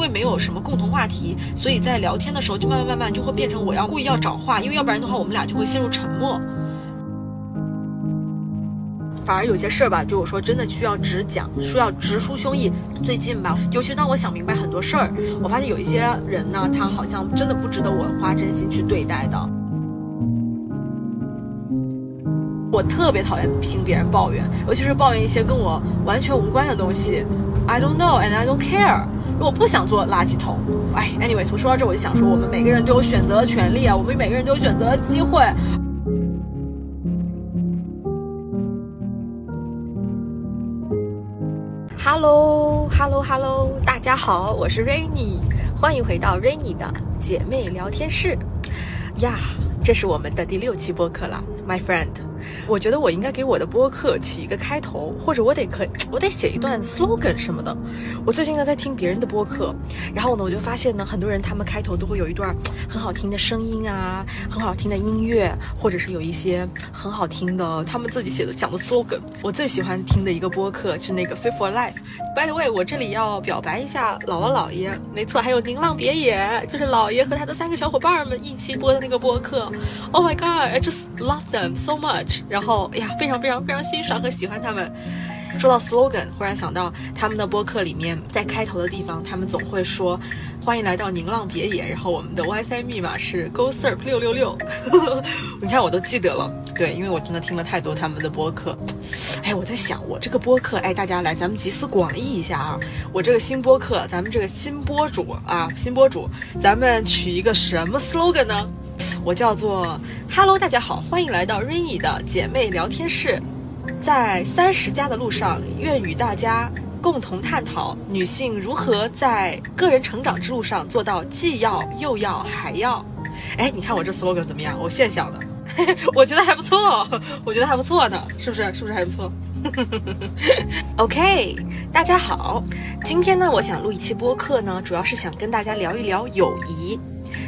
因为没有什么共同话题，所以在聊天的时候就慢慢慢慢就会变成我要故意要找话，因为要不然的话我们俩就会陷入沉默。反而有些事儿吧，就我说真的需要直讲，需要直抒胸臆。最近吧，尤其当我想明白很多事儿，我发现有一些人呢，他好像真的不值得我花真心去对待的。我特别讨厌听别人抱怨，尤其是抱怨一些跟我完全无关的东西。I don't know and I don't care。我不想做垃圾桶。哎，anyway，从说到这我就想说，我们每个人都有选择的权利啊，我们每个人都有选择的机会。Hello，Hello，Hello，大家好，我是 Rainy，欢迎回到 Rainy 的姐妹聊天室呀，这是我们的第六期播客了，My friend。我觉得我应该给我的播客起一个开头，或者我得可我得写一段 slogan 什么的。我最近呢在听别人的播客，然后呢我就发现呢，很多人他们开头都会有一段很好听的声音啊，很好听的音乐，或者是有一些很好听的他们自己写的讲的 slogan。我最喜欢听的一个播客是那个 Fit for Life。By the way，我这里要表白一下姥姥姥爷，没错，还有宁浪别野，就是姥爷和他的三个小伙伴们一起播的那个播客。Oh my god，I just love them so much。然后，哎呀，非常非常非常欣赏和喜欢他们。说到 slogan，忽然想到他们的播客里面，在开头的地方，他们总会说：“欢迎来到宁浪别野。”然后我们的 WiFi 密码是 Go Serp 六六六。你看，我都记得了。对，因为我真的听了太多他们的播客。哎，我在想，我这个播客，哎，大家来，咱们集思广益一下啊！我这个新播客，咱们这个新播主啊，新播主，咱们取一个什么 slogan 呢？我叫做 Hello，大家好，欢迎来到 Rainy 的姐妹聊天室。在三十加的路上，愿与大家共同探讨女性如何在个人成长之路上做到既要又要还要。哎，你看我这 slogan 怎么样？我现想的，我觉得还不错，我觉得还不错呢，是不是？是不是还不错？OK，大家好，今天呢，我想录一期播客呢，主要是想跟大家聊一聊友谊。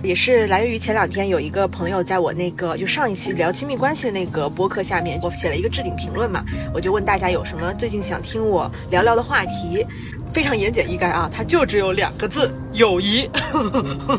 也是来源于前两天有一个朋友在我那个就上一期聊亲密关系的那个播客下面，我写了一个置顶评论嘛，我就问大家有什么最近想听我聊聊的话题，非常言简意赅啊，它就只有两个字：友谊。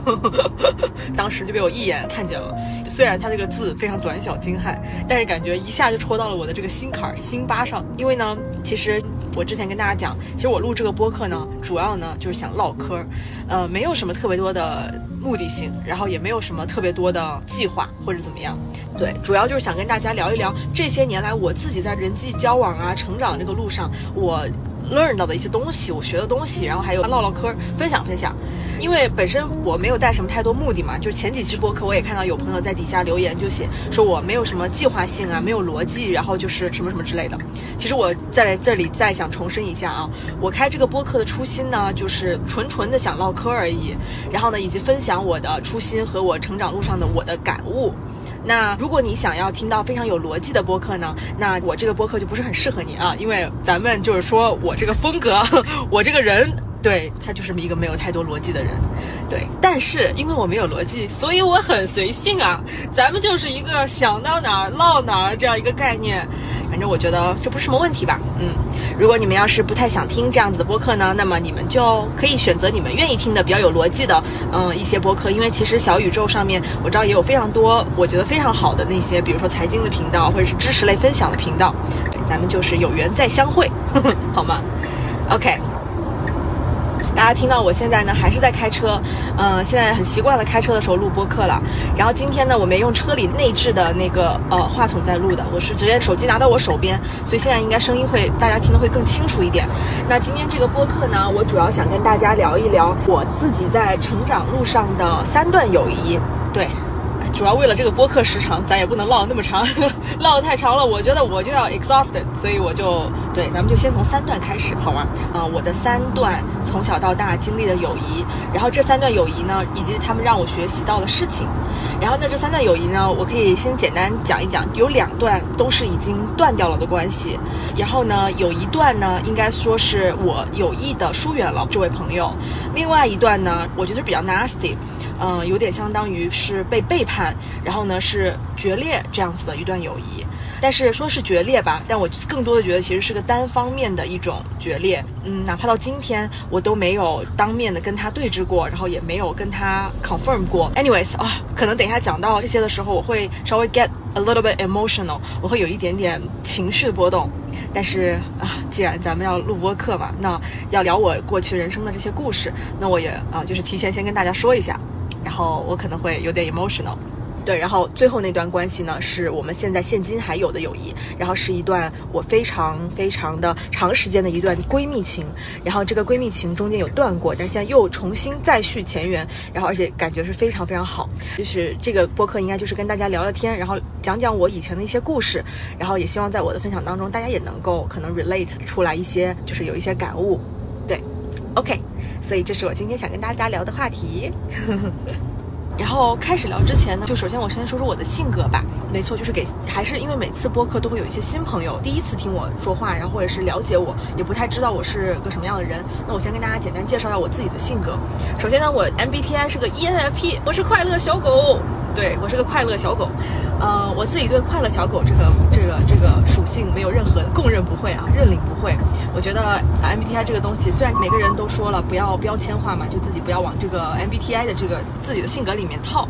当时就被我一眼看见了，虽然它这个字非常短小精悍，但是感觉一下就戳到了我的这个心坎儿、心巴上。因为呢，其实我之前跟大家讲，其实我录这个播客呢，主要呢就是想唠嗑，呃，没有什么特别多的。目的性，然后也没有什么特别多的计划或者怎么样，对，主要就是想跟大家聊一聊这些年来我自己在人际交往啊、成长这个路上，我 learn 到的一些东西，我学的东西，然后还有唠唠嗑，分享分享。因为本身我没有带什么太多目的嘛，就是前几期播客我也看到有朋友在底下留言，就写说我没有什么计划性啊，没有逻辑，然后就是什么什么之类的。其实我在这里再想重申一下啊，我开这个播客的初心呢，就是纯纯的想唠嗑而已，然后呢，以及分享我的初心和我成长路上的我的感悟。那如果你想要听到非常有逻辑的播客呢，那我这个播客就不是很适合你啊，因为咱们就是说我这个风格，我这个人。对他就是一个没有太多逻辑的人，对，但是因为我没有逻辑，所以我很随性啊。咱们就是一个想到哪儿唠哪儿这样一个概念，反正我觉得这不是什么问题吧。嗯，如果你们要是不太想听这样子的播客呢，那么你们就可以选择你们愿意听的比较有逻辑的，嗯，一些播客。因为其实小宇宙上面我知道也有非常多我觉得非常好的那些，比如说财经的频道或者是知识类分享的频道。对，咱们就是有缘再相会，好吗？OK。大家听到我现在呢，还是在开车，嗯，现在很习惯了开车的时候录播客了。然后今天呢，我没用车里内置的那个呃话筒在录的，我是直接手机拿到我手边，所以现在应该声音会大家听得会更清楚一点。那今天这个播客呢，我主要想跟大家聊一聊我自己在成长路上的三段友谊，对。主要为了这个播客时长，咱也不能唠那么长，唠得太长了，我觉得我就要 exhausted，所以我就对，咱们就先从三段开始，好吗？嗯，我的三段从小到大经历的友谊，然后这三段友谊呢，以及他们让我学习到的事情，然后呢，这三段友谊呢，我可以先简单讲一讲，有两段都是已经断掉了的关系，然后呢，有一段呢，应该说是我有意的疏远了这位朋友，另外一段呢，我觉得比较 nasty。嗯，有点相当于是被背叛，然后呢是决裂这样子的一段友谊。但是说是决裂吧，但我更多的觉得其实是个单方面的一种决裂。嗯，哪怕到今天我都没有当面的跟他对峙过，然后也没有跟他 confirm 过。Anyways 啊，可能等一下讲到这些的时候，我会稍微 get a little bit emotional，我会有一点点情绪波动。但是啊，既然咱们要录播课嘛，那要聊我过去人生的这些故事，那我也啊，就是提前先跟大家说一下，然后我可能会有点 emotional。对，然后最后那段关系呢，是我们现在现今还有的友谊，然后是一段我非常非常的长时间的一段闺蜜情，然后这个闺蜜情中间有断过，但现在又重新再续前缘，然后而且感觉是非常非常好，就是这个播客应该就是跟大家聊聊天，然后讲讲我以前的一些故事，然后也希望在我的分享当中，大家也能够可能 relate 出来一些，就是有一些感悟，，OK，所以这是我今天想跟大家聊的话题。然后开始聊之前呢，就首先我先说说我的性格吧。没错，就是给还是因为每次播客都会有一些新朋友第一次听我说话，然后或者是了解我，也不太知道我是个什么样的人。那我先跟大家简单介绍一下我自己的性格。首先呢，我 MBTI 是个 ENFP，我是快乐小狗。对我是个快乐小狗，呃，我自己对快乐小狗这个这个这个属性没有任何的供认不讳啊，认领不讳。我觉得 MBTI 这个东西，虽然每个人都说了不要标签化嘛，就自己不要往这个 MBTI 的这个自己的性格里面套。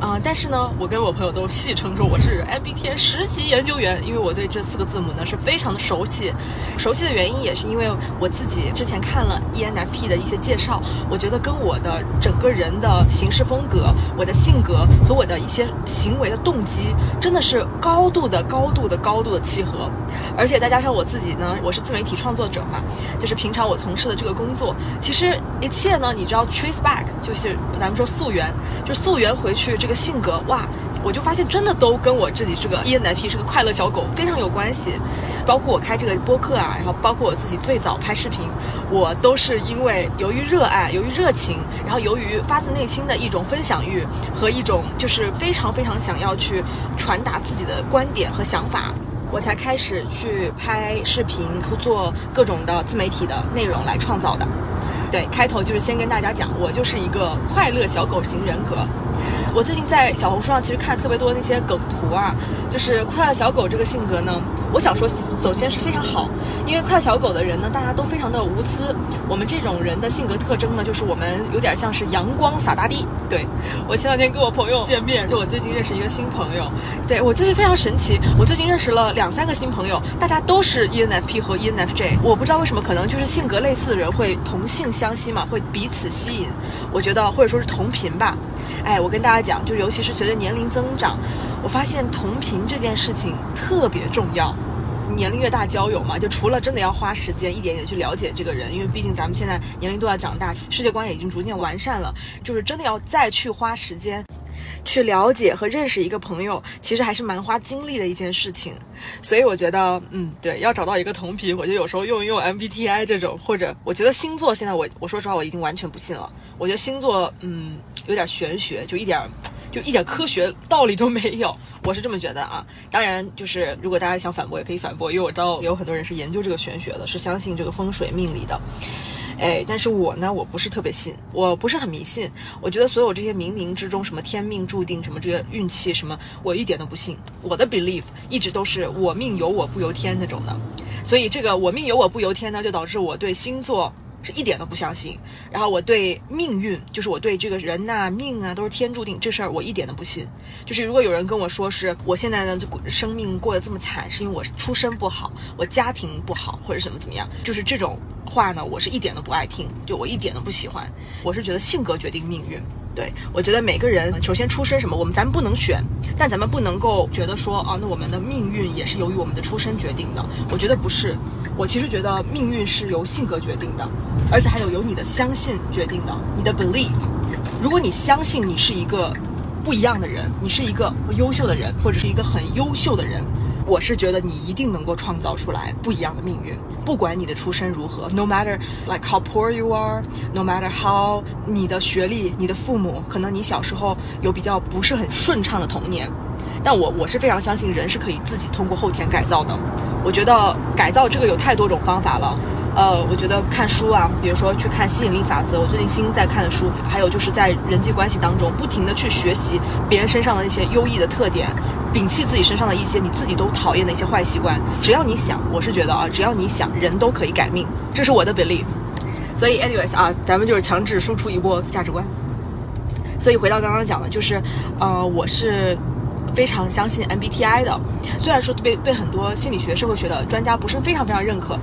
呃，但是呢，我跟我朋友都戏称说我是 MBTI 十级研究员，因为我对这四个字母呢是非常的熟悉。熟悉的原因也是因为我自己之前看了 ENFP 的一些介绍，我觉得跟我的整个人的行事风格、我的性格和我的一些行为的动机，真的是高度的、高度的、高度的契合。而且再加上我自己呢，我是自媒体创作者嘛，就是平常我从事的这个工作，其实一切呢，你知道 trace back，就是咱们说溯源，就溯源回去这。一个性格哇，我就发现真的都跟我自己这个 ENFP 是个快乐小狗非常有关系，包括我开这个播客啊，然后包括我自己最早拍视频，我都是因为由于热爱，由于热情，然后由于发自内心的一种分享欲和一种就是非常非常想要去传达自己的观点和想法，我才开始去拍视频和做各种的自媒体的内容来创造的。对，开头就是先跟大家讲，我就是一个快乐小狗型人格。我最近在小红书上其实看特别多那些梗图啊，就是快乐小狗这个性格呢，我想说，首先是非常好，因为快乐小狗的人呢，大家都非常的无私。我们这种人的性格特征呢，就是我们有点像是阳光洒大地。对我前两天跟我朋友见面，就我最近认识一个新朋友，对我最近非常神奇。我最近认识了两三个新朋友，大家都是 ENFP 和 ENFJ，我不知道为什么，可能就是性格类似的人会同性相吸嘛，会彼此吸引。我觉得或者说是同频吧。哎，我我跟大家讲，就尤其是随着年龄增长，我发现同频这件事情特别重要。年龄越大，交友嘛，就除了真的要花时间一点点去了解这个人，因为毕竟咱们现在年龄都在长大，世界观也已经逐渐完善了，就是真的要再去花时间。去了解和认识一个朋友，其实还是蛮花精力的一件事情。所以我觉得，嗯，对，要找到一个同频，我就有时候用一用 MBTI 这种，或者我觉得星座现在我我说实话我已经完全不信了。我觉得星座，嗯，有点玄学，就一点就一点科学道理都没有。我是这么觉得啊。当然，就是如果大家想反驳也可以反驳，因为我知道有很多人是研究这个玄学的，是相信这个风水命理的。哎，但是我呢，我不是特别信，我不是很迷信。我觉得所有这些冥冥之中，什么天命注定，什么这个运气，什么，我一点都不信。我的 belief 一直都是我命由我不由天那种的。所以这个我命由我不由天呢，就导致我对星座是一点都不相信。然后我对命运，就是我对这个人呐、命啊，都是天注定这事儿，我一点都不信。就是如果有人跟我说是我现在呢，就生命过得这么惨，是因为我出身不好，我家庭不好，或者什么怎么样，就是这种。话呢，我是一点都不爱听，就我一点都不喜欢。我是觉得性格决定命运，对我觉得每个人首先出身什么，我们咱们不能选，但咱们不能够觉得说啊，那我们的命运也是由于我们的出身决定的。我觉得不是，我其实觉得命运是由性格决定的，而且还有由你的相信决定的，你的 belief。如果你相信你是一个不一样的人，你是一个优秀的人，或者是一个很优秀的人。我是觉得你一定能够创造出来不一样的命运，不管你的出身如何，no matter like how poor you are，no matter how 你的学历，你的父母，可能你小时候有比较不是很顺畅的童年，但我我是非常相信人是可以自己通过后天改造的。我觉得改造这个有太多种方法了。呃，我觉得看书啊，比如说去看吸引力法则，我最近新在看的书，还有就是在人际关系当中不停的去学习别人身上的那些优异的特点，摒弃自己身上的一些你自己都讨厌的一些坏习惯。只要你想，我是觉得啊，只要你想，人都可以改命，这是我的 belief。所以，anyways 啊，咱们就是强制输出一波价值观。所以回到刚刚讲的，就是，呃，我是非常相信 MBTI 的，虽然说被被很多心理学、社会学的专家不是非常非常认可。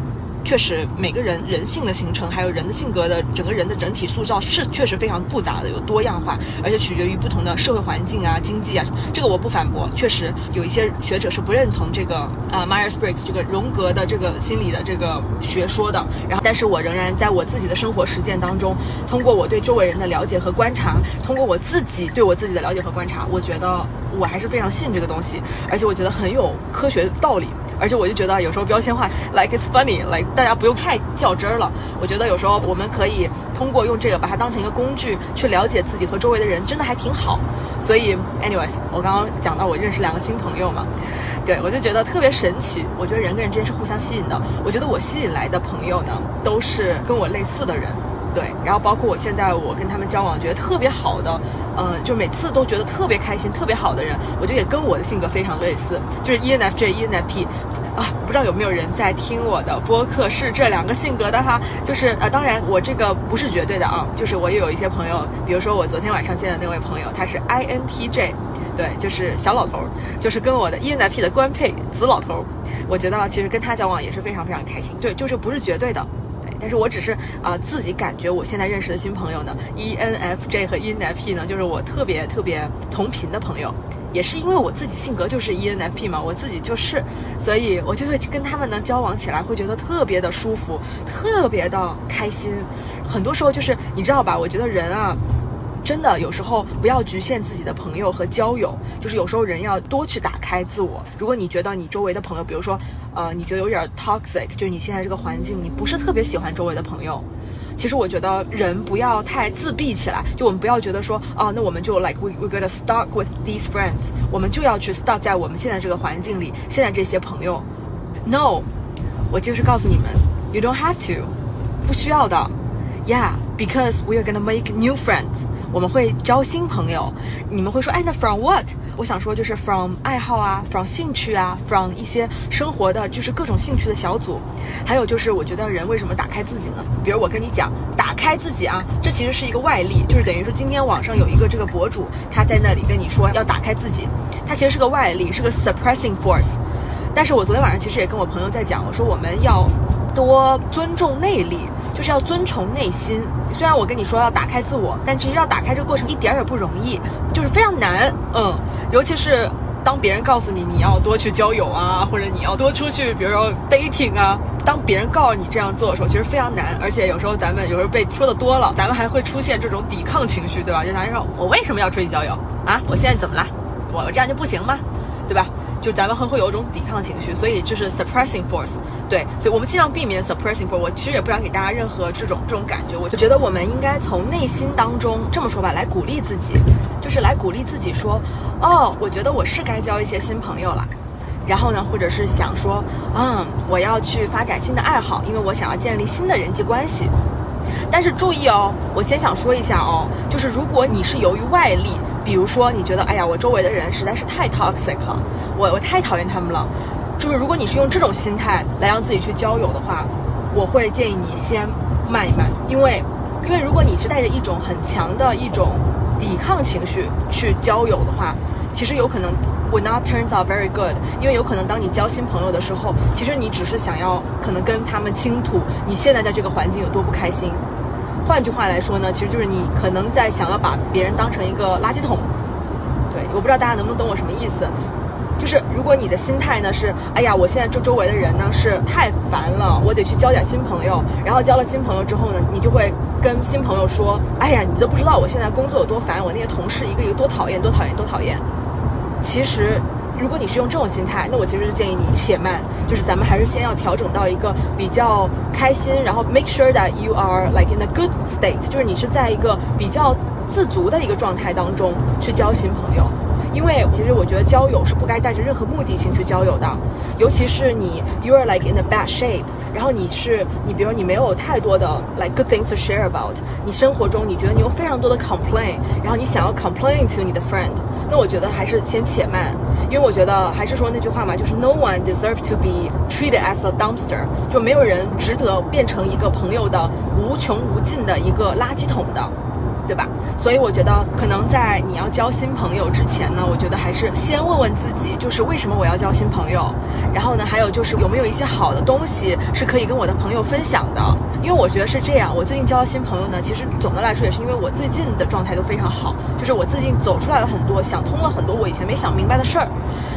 确实，每个人人性的形成，还有人的性格的整个人的整体塑造是确实非常复杂的，有多样化，而且取决于不同的社会环境啊、经济啊。这个我不反驳，确实有一些学者是不认同这个啊 Myers Briggs 这个荣格的这个心理的这个学说的。然后，但是我仍然在我自己的生活实践当中，通过我对周围人的了解和观察，通过我自己对我自己的了解和观察，我觉得我还是非常信这个东西，而且我觉得很有科学道理。而且我就觉得有时候标签化，like it's funny，like 大家不用太较真儿了。我觉得有时候我们可以通过用这个把它当成一个工具去了解自己和周围的人，真的还挺好。所以，anyways，我刚刚讲到我认识两个新朋友嘛，对我就觉得特别神奇。我觉得人跟人之间是互相吸引的。我觉得我吸引来的朋友呢，都是跟我类似的人。对，然后包括我现在我跟他们交往觉得特别好的，嗯，就每次都觉得特别开心、特别好的人，我觉得也跟我的性格非常类似，就是 ENFJ、ENFP，啊，不知道有没有人在听我的播客是这两个性格的哈，就是呃，当然我这个不是绝对的啊，就是我也有一些朋友，比如说我昨天晚上见的那位朋友，他是 INTJ，对，就是小老头，就是跟我的 ENFP 的官配子老头，我觉得其实跟他交往也是非常非常开心，对，就是不是绝对的。但是我只是啊，自己感觉我现在认识的新朋友呢，ENFJ 和 ENFP 呢，就是我特别特别同频的朋友，也是因为我自己性格就是 ENFP 嘛，我自己就是，所以我就会跟他们呢交往起来，会觉得特别的舒服，特别的开心。很多时候就是你知道吧，我觉得人啊。真的，有时候不要局限自己的朋友和交友，就是有时候人要多去打开自我。如果你觉得你周围的朋友，比如说，呃，你觉得有点 toxic，就是你现在这个环境，你不是特别喜欢周围的朋友，其实我觉得人不要太自闭起来。就我们不要觉得说，哦，那我们就 like we we gotta stuck with these friends，我们就要去 stuck 在我们现在这个环境里，现在这些朋友。No，我就是告诉你们，you don't have to，不需要的。Yeah，because we are gonna make new friends。我们会交新朋友，你们会说，哎，那 from what？我想说就是 from 爱好啊，from 兴趣啊，from 一些生活的，就是各种兴趣的小组。还有就是，我觉得人为什么打开自己呢？比如我跟你讲，打开自己啊，这其实是一个外力，就是等于说今天网上有一个这个博主，他在那里跟你说要打开自己，他其实是个外力，是个 suppressing force。但是我昨天晚上其实也跟我朋友在讲，我说我们要多尊重内力。就是要遵从内心。虽然我跟你说要打开自我，但其实要打开这个过程一点也不容易，就是非常难。嗯，尤其是当别人告诉你你要多去交友啊，或者你要多出去，比如说 dating 啊，当别人告诉你这样做的时候，其实非常难。而且有时候咱们有时候被说的多了，咱们还会出现这种抵抗情绪，对吧？就男人说：“我为什么要出去交友啊？我现在怎么了？我这样就不行吗？对吧？”就咱们会会有一种抵抗情绪，所以就是 suppressing force，对，所以我们尽量避免 suppressing force。我其实也不想给大家任何这种这种感觉，我就觉得我们应该从内心当中这么说吧，来鼓励自己，就是来鼓励自己说，哦，我觉得我是该交一些新朋友了，然后呢，或者是想说，嗯，我要去发展新的爱好，因为我想要建立新的人际关系。但是注意哦，我先想说一下哦，就是如果你是由于外力。比如说，你觉得，哎呀，我周围的人实在是太 toxic 了，我我太讨厌他们了。就是如果你是用这种心态来让自己去交友的话，我会建议你先慢一慢，因为，因为如果你是带着一种很强的一种抵抗情绪去交友的话，其实有可能 will not turns out very good。因为有可能当你交新朋友的时候，其实你只是想要可能跟他们倾吐你现在在这个环境有多不开心。换句话来说呢，其实就是你可能在想要把别人当成一个垃圾桶，对，我不知道大家能不能懂我什么意思。就是如果你的心态呢是，哎呀，我现在这周围的人呢是太烦了，我得去交点新朋友。然后交了新朋友之后呢，你就会跟新朋友说，哎呀，你都不知道我现在工作有多烦，我那些同事一个一个多讨厌，多讨厌，多讨厌。其实。如果你是用这种心态，那我其实就建议你且慢，就是咱们还是先要调整到一个比较开心，然后 make sure that you are like in a good state，就是你是在一个比较自足的一个状态当中去交新朋友。因为其实我觉得交友是不该带着任何目的性去交友的，尤其是你 you are like in a bad shape，然后你是你比如你没有太多的 like good things to share about，你生活中你觉得你有非常多的 complain，然后你想要 complain to 你的 friend，那我觉得还是先且慢，因为我觉得还是说那句话嘛，就是 no one deserve to be treated as a dumpster，就没有人值得变成一个朋友的无穷无尽的一个垃圾桶的。对吧？所以我觉得，可能在你要交新朋友之前呢，我觉得还是先问问自己，就是为什么我要交新朋友？然后呢，还有就是有没有一些好的东西是可以跟我的朋友分享的？因为我觉得是这样。我最近交的新朋友呢，其实总的来说也是因为我最近的状态都非常好，就是我最近走出来了很多，想通了很多我以前没想明白的事儿。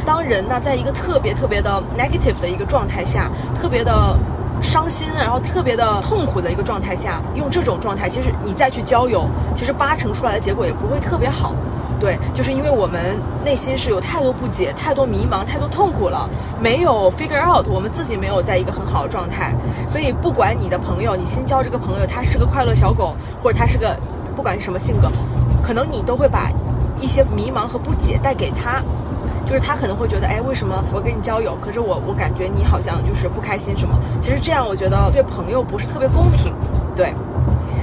当人呢，在一个特别特别的 negative 的一个状态下，特别的。伤心，然后特别的痛苦的一个状态下，用这种状态，其实你再去交友，其实八成出来的结果也不会特别好。对，就是因为我们内心是有太多不解、太多迷茫、太多痛苦了，没有 figure out，我们自己没有在一个很好的状态。所以，不管你的朋友，你新交这个朋友，他是个快乐小狗，或者他是个不管是什么性格，可能你都会把一些迷茫和不解带给他。就是他可能会觉得，哎，为什么我跟你交友，可是我我感觉你好像就是不开心什么？其实这样我觉得对朋友不是特别公平，对。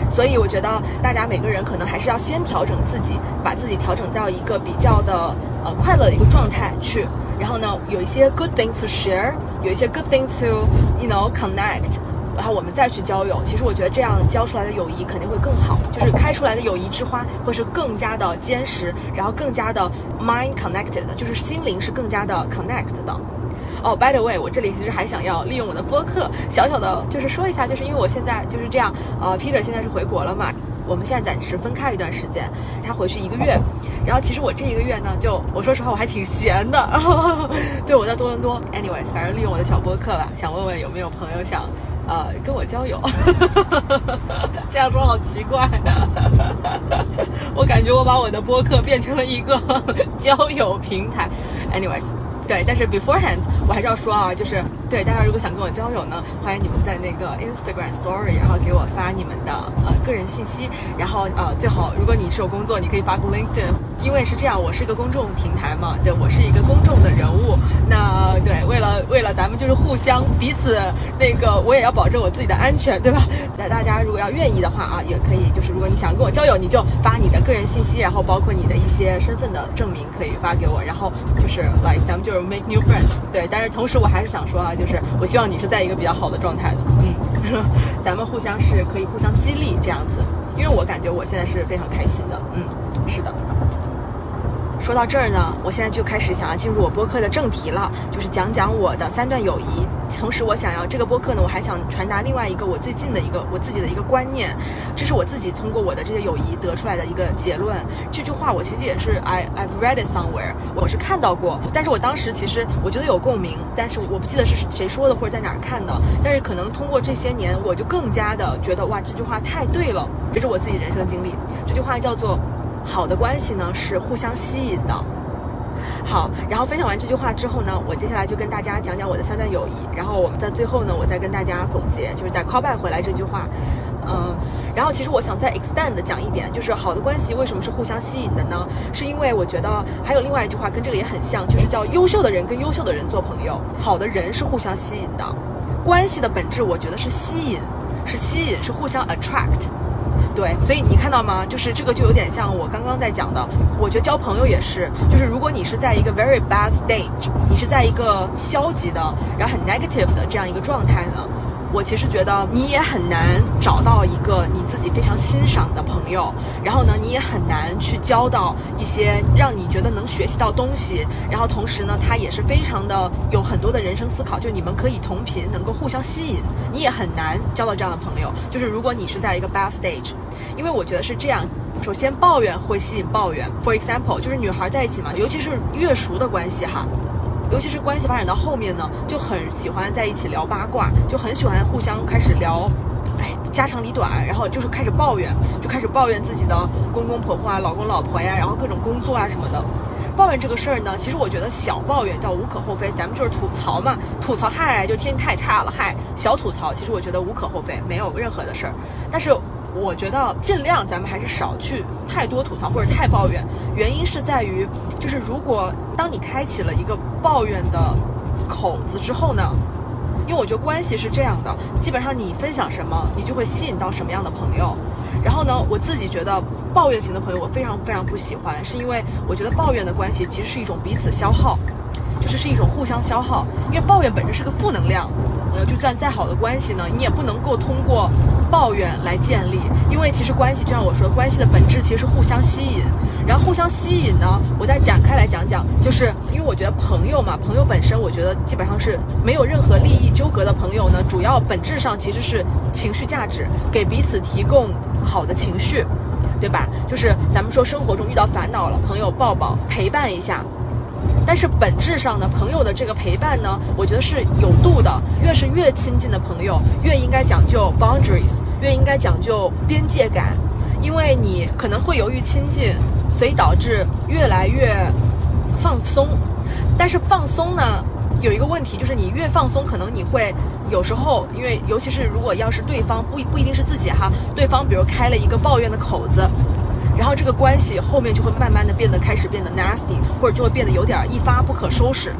所以我觉得大家每个人可能还是要先调整自己，把自己调整到一个比较的呃快乐的一个状态去，然后呢，有一些 good things to share，有一些 good things to you know connect。然后我们再去交友，其实我觉得这样交出来的友谊肯定会更好，就是开出来的友谊之花会是更加的坚实，然后更加的 mind connected，就是心灵是更加的 connect 的。哦，by the way，我这里其实还想要利用我的播客，小小的就是说一下，就是因为我现在就是这样，呃，Peter 现在是回国了嘛，我们现在暂时分开一段时间，他回去一个月，然后其实我这一个月呢，就我说实话我还挺闲的，对，我在多伦多，anyways，反正利用我的小播客吧，想问问有没有朋友想。呃，跟我交友，这样说好奇怪。我感觉我把我的播客变成了一个交友平台。Anyways，对，但是 beforehand，我还是要说啊，就是对大家如果想跟我交友呢，欢迎你们在那个 Instagram Story，然后给我发你们的呃个人信息，然后呃最好如果你是有工作，你可以发个 LinkedIn。因为是这样，我是一个公众平台嘛，对我是一个公众的人物。那对，为了为了咱们就是互相彼此那个，我也要保证我自己的安全，对吧？那大家如果要愿意的话啊，也可以，就是如果你想跟我交友，你就发你的个人信息，然后包括你的一些身份的证明可以发给我，然后就是来咱们就是 make new friends。对，但是同时我还是想说啊，就是我希望你是在一个比较好的状态的，嗯，咱们互相是可以互相激励这样子，因为我感觉我现在是非常开心的，嗯，是的。说到这儿呢，我现在就开始想要进入我播客的正题了，就是讲讲我的三段友谊。同时，我想要这个播客呢，我还想传达另外一个我最近的一个我自己的一个观念，这是我自己通过我的这些友谊得出来的一个结论。这句话我其实也是 I I've read it somewhere，我是看到过，但是我当时其实我觉得有共鸣，但是我不记得是谁说的或者在哪儿看的。但是可能通过这些年，我就更加的觉得哇，这句话太对了，这是我自己人生经历。这句话叫做。好的关系呢是互相吸引的。好，然后分享完这句话之后呢，我接下来就跟大家讲讲我的三段友谊。然后我们在最后呢，我再跟大家总结，就是在 call back 回来这句话。嗯，然后其实我想再 extend 讲一点，就是好的关系为什么是互相吸引的呢？是因为我觉得还有另外一句话跟这个也很像，就是叫优秀的人跟优秀的人做朋友。好的人是互相吸引的，关系的本质我觉得是吸引，是吸引，是互相 attract。对，所以你看到吗？就是这个就有点像我刚刚在讲的。我觉得交朋友也是，就是如果你是在一个 very bad stage，你是在一个消极的，然后很 negative 的这样一个状态呢。我其实觉得你也很难找到一个你自己非常欣赏的朋友，然后呢，你也很难去交到一些让你觉得能学习到东西，然后同时呢，他也是非常的有很多的人生思考，就你们可以同频，能够互相吸引，你也很难交到这样的朋友。就是如果你是在一个 bad stage，因为我觉得是这样，首先抱怨会吸引抱怨。For example，就是女孩在一起嘛，尤其是越熟的关系哈。尤其是关系发展到后面呢，就很喜欢在一起聊八卦，就很喜欢互相开始聊，哎，家长里短，然后就是开始抱怨，就开始抱怨自己的公公婆婆啊、老公老婆呀，然后各种工作啊什么的。抱怨这个事儿呢，其实我觉得小抱怨倒无可厚非，咱们就是吐槽嘛，吐槽嗨，就天气太差了嗨，小吐槽，其实我觉得无可厚非，没有任何的事儿。但是。我觉得尽量咱们还是少去太多吐槽或者太抱怨，原因是在于，就是如果当你开启了一个抱怨的口子之后呢，因为我觉得关系是这样的，基本上你分享什么，你就会吸引到什么样的朋友。然后呢，我自己觉得抱怨型的朋友我非常非常不喜欢，是因为我觉得抱怨的关系其实是一种彼此消耗，就是是一种互相消耗。因为抱怨本身是个负能量，呃，就算再好的关系呢，你也不能够通过抱怨来建立，因为其实关系就像我说，关系的本质其实是互相吸引。然后互相吸引呢，我再展开来讲讲，就是因为我觉得朋友嘛，朋友本身我觉得基本上是没有任何利益纠葛的朋友呢，主要本质上其实是情绪价值，给彼此提供好的情绪，对吧？就是咱们说生活中遇到烦恼了，朋友抱抱陪伴一下，但是本质上呢，朋友的这个陪伴呢，我觉得是有度的，越是越亲近的朋友，越应该讲究 boundaries，越应该讲究边界感，因为你可能会由于亲近。所以导致越来越放松，但是放松呢，有一个问题，就是你越放松，可能你会有时候，因为尤其是如果要是对方不不一定是自己哈，对方比如开了一个抱怨的口子，然后这个关系后面就会慢慢的变得开始变得 nasty，或者就会变得有点一发不可收拾。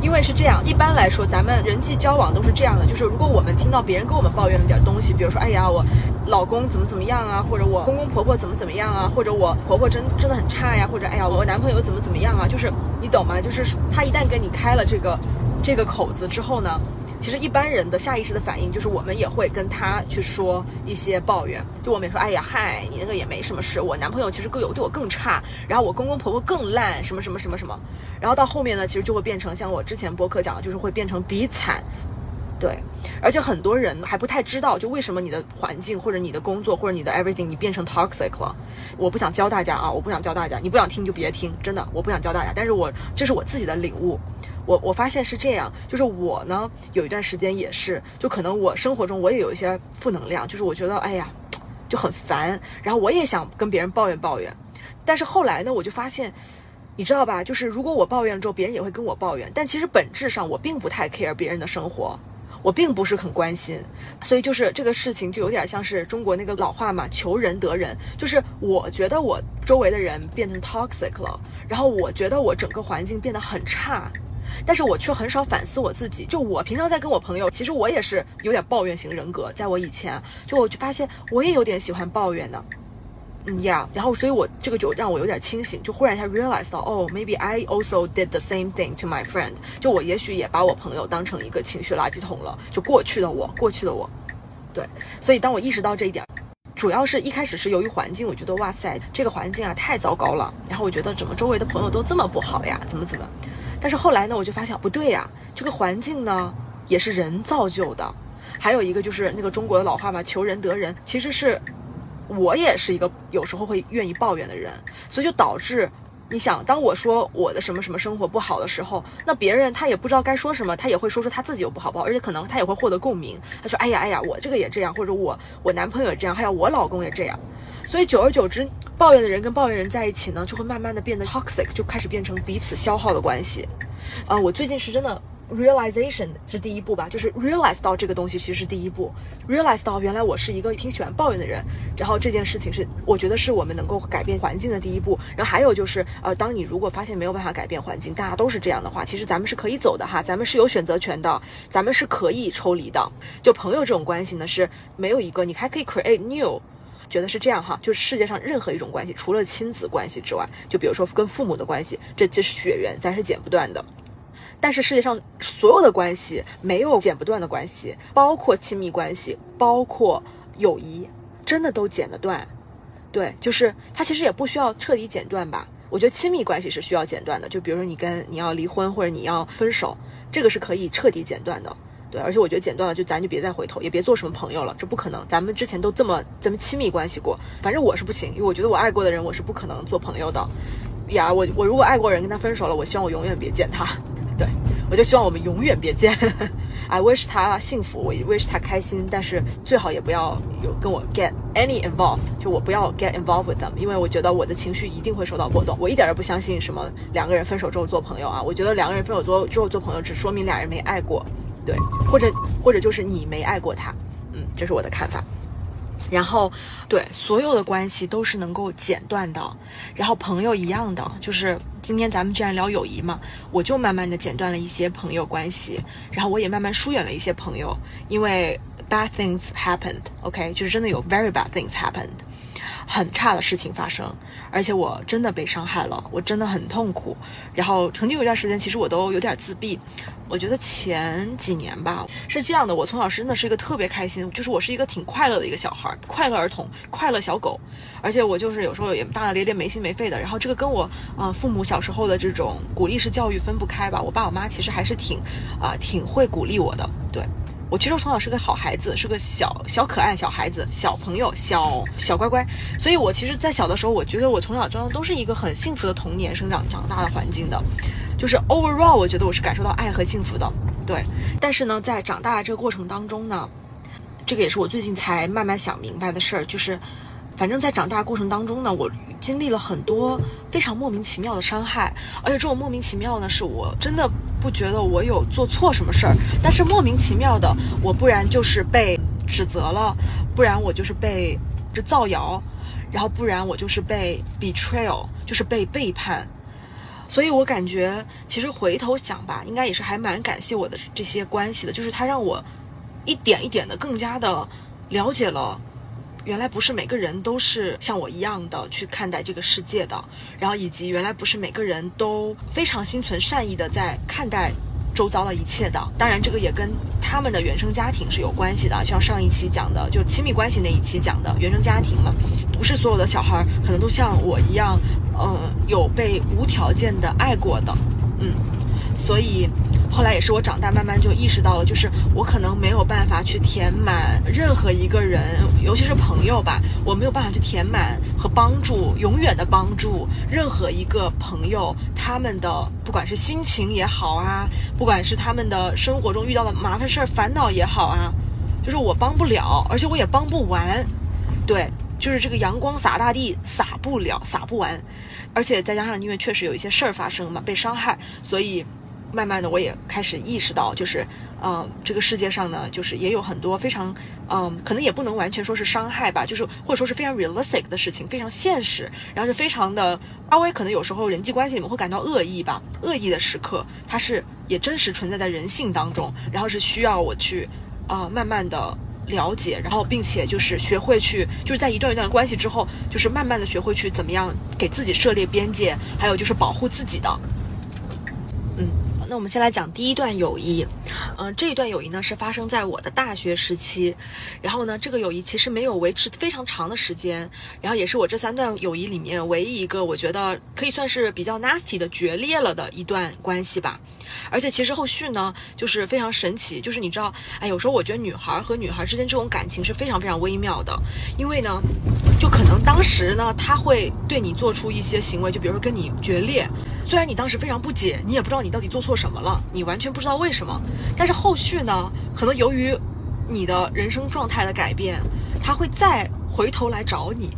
因为是这样，一般来说，咱们人际交往都是这样的，就是如果我们听到别人跟我们抱怨了点东西，比如说，哎呀，我老公怎么怎么样啊，或者我公公婆婆怎么怎么样啊，或者我婆婆真真的很差呀，或者哎呀，我男朋友怎么怎么样啊，就是你懂吗？就是他一旦跟你开了这个这个口子之后呢？其实一般人的下意识的反应就是，我们也会跟他去说一些抱怨，就我们也说，哎呀，嗨，你那个也没什么事，我男朋友其实更有对我更差，然后我公公婆婆更烂，什么什么什么什么，然后到后面呢，其实就会变成像我之前播客讲的，就是会变成比惨，对，而且很多人还不太知道，就为什么你的环境或者你的工作或者你的 everything 你变成 toxic 了，我不想教大家啊，我不想教大家，你不想听就别听，真的，我不想教大家，但是我这是我自己的领悟。我我发现是这样，就是我呢有一段时间也是，就可能我生活中我也有一些负能量，就是我觉得哎呀就很烦，然后我也想跟别人抱怨抱怨，但是后来呢我就发现，你知道吧，就是如果我抱怨了之后，别人也会跟我抱怨，但其实本质上我并不太 care 别人的生活，我并不是很关心，所以就是这个事情就有点像是中国那个老话嘛，求人得人，就是我觉得我周围的人变成 toxic 了，然后我觉得我整个环境变得很差。但是我却很少反思我自己。就我平常在跟我朋友，其实我也是有点抱怨型人格。在我以前，就我就发现我也有点喜欢抱怨的，嗯呀。然后，所以我这个就让我有点清醒，就忽然一下 realize 到，哦，maybe I also did the same thing to my friend。就我也许也把我朋友当成一个情绪垃圾桶了。就过去的我，过去的我，对。所以当我意识到这一点，主要是一开始是由于环境，我觉得哇塞，这个环境啊太糟糕了。然后我觉得怎么周围的朋友都这么不好呀？怎么怎么？但是后来呢，我就发现不对呀，这个环境呢也是人造就的。还有一个就是那个中国的老话嘛，求人得人，其实是我也是一个有时候会愿意抱怨的人，所以就导致你想，当我说我的什么什么生活不好的时候，那别人他也不知道该说什么，他也会说说他自己有不好不好，而且可能他也会获得共鸣。他说：“哎呀哎呀，我这个也这样，或者我我男朋友也这样，还有我老公也这样。”所以久而久之，抱怨的人跟抱怨人在一起呢，就会慢慢的变得 toxic，就开始变成彼此消耗的关系。啊，我最近是真的 realization 是第一步吧，就是 realize 到这个东西其实是第一步，realize 到原来我是一个挺喜欢抱怨的人。然后这件事情是我觉得是我们能够改变环境的第一步。然后还有就是，呃，当你如果发现没有办法改变环境，大家都是这样的话，其实咱们是可以走的哈，咱们是有选择权的，咱们是可以抽离的。就朋友这种关系呢，是没有一个，你还可以 create new。觉得是这样哈，就是世界上任何一种关系，除了亲子关系之外，就比如说跟父母的关系，这这是血缘，咱是剪不断的。但是世界上所有的关系没有剪不断的关系，包括亲密关系，包括友谊，真的都剪得断。对，就是它其实也不需要彻底剪断吧。我觉得亲密关系是需要剪断的，就比如说你跟你要离婚或者你要分手，这个是可以彻底剪断的。对，而且我觉得剪断了，就咱就别再回头，也别做什么朋友了，这不可能。咱们之前都这么这么亲密关系过，反正我是不行，因为我觉得我爱过的人，我是不可能做朋友的。呀，我我如果爱过人跟他分手了，我希望我永远别见他。我就希望我们永远别见。I wish 他幸福，我 wish 他开心，但是最好也不要有跟我 get any involved，就我不要 get involved with them，因为我觉得我的情绪一定会受到波动。我一点都不相信什么两个人分手之后做朋友啊，我觉得两个人分手之后之后做朋友，只说明俩人没爱过。对，或者或者就是你没爱过他，嗯，这是我的看法。然后，对所有的关系都是能够剪断的。然后朋友一样的，就是今天咱们既然聊友谊嘛，我就慢慢的剪断了一些朋友关系，然后我也慢慢疏远了一些朋友，因为 bad things happened。OK，就是真的有 very bad things happened，很差的事情发生，而且我真的被伤害了，我真的很痛苦。然后曾经有一段时间，其实我都有点自闭。我觉得前几年吧是这样的，我从小真的是一个特别开心，就是我是一个挺快乐的一个小孩，快乐儿童，快乐小狗。而且我就是有时候也大大咧咧、没心没肺的。然后这个跟我呃父母小时候的这种鼓励式教育分不开吧。我爸我妈其实还是挺啊挺会鼓励我的。对我其实从小是个好孩子，是个小小可爱小孩子、小朋友、小小乖乖。所以我其实，在小的时候，我觉得我从小真的都是一个很幸福的童年生长长大的环境的。就是 overall，我觉得我是感受到爱和幸福的，对。但是呢，在长大的这个过程当中呢，这个也是我最近才慢慢想明白的事儿。就是，反正在长大过程当中呢，我经历了很多非常莫名其妙的伤害，而且这种莫名其妙呢，是我真的不觉得我有做错什么事儿，但是莫名其妙的，我不然就是被指责了，不然我就是被这造谣，然后不然我就是被 betrayal，就是被背叛。所以我感觉，其实回头想吧，应该也是还蛮感谢我的这些关系的，就是他让我一点一点的更加的了解了，原来不是每个人都是像我一样的去看待这个世界的，然后以及原来不是每个人都非常心存善意的在看待周遭的一切的。当然，这个也跟他们的原生家庭是有关系的，像上一期讲的，就亲密关系那一期讲的原生家庭嘛，不是所有的小孩可能都像我一样。嗯，有被无条件的爱过的，嗯，所以后来也是我长大慢慢就意识到了，就是我可能没有办法去填满任何一个人，尤其是朋友吧，我没有办法去填满和帮助，永远的帮助任何一个朋友，他们的不管是心情也好啊，不管是他们的生活中遇到的麻烦事儿、烦恼也好啊，就是我帮不了，而且我也帮不完，对。就是这个阳光洒大地，洒不了，洒不完，而且再加上因为确实有一些事儿发生嘛，被伤害，所以慢慢的我也开始意识到，就是，嗯，这个世界上呢，就是也有很多非常，嗯，可能也不能完全说是伤害吧，就是或者说是非常 realistic 的事情，非常现实，然后是非常的，稍微可能有时候人际关系里面会感到恶意吧，恶意的时刻，它是也真实存在在人性当中，然后是需要我去，啊，慢慢的。了解，然后并且就是学会去，就是在一段一段关系之后，就是慢慢的学会去怎么样给自己设立边界，还有就是保护自己的。那我们先来讲第一段友谊。嗯，这一段友谊呢是发生在我的大学时期，然后呢，这个友谊其实没有维持非常长的时间，然后也是我这三段友谊里面唯一一个我觉得可以算是比较 nasty 的决裂了的一段关系吧。而且其实后续呢，就是非常神奇，就是你知道，哎，有时候我觉得女孩和女孩之间这种感情是非常非常微妙的，因为呢，就可能当时呢，他会对你做出一些行为，就比如说跟你决裂，虽然你当时非常不解，你也不知道你到底做错什么了，你完全不知道为什么，但是后续呢，可能由于你的人生状态的改变，他会再回头来找你。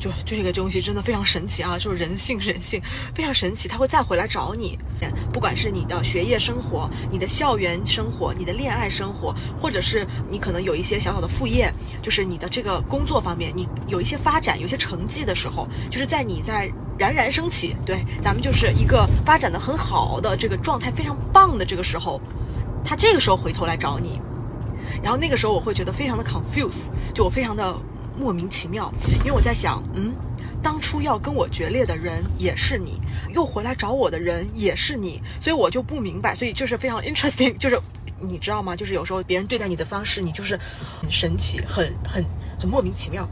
就这个东西真的非常神奇啊！就是人性，人性非常神奇，他会再回来找你。不管是你的学业生活、你的校园生活、你的恋爱生活，或者是你可能有一些小小的副业，就是你的这个工作方面，你有一些发展、有些成绩的时候，就是在你在冉冉升起，对，咱们就是一个发展的很好的这个状态非常棒的这个时候，他这个时候回头来找你，然后那个时候我会觉得非常的 confuse，就我非常的。莫名其妙，因为我在想，嗯，当初要跟我决裂的人也是你，又回来找我的人也是你，所以我就不明白，所以就是非常 interesting，就是你知道吗？就是有时候别人对待你的方式，你就是很神奇，很很很莫名其妙。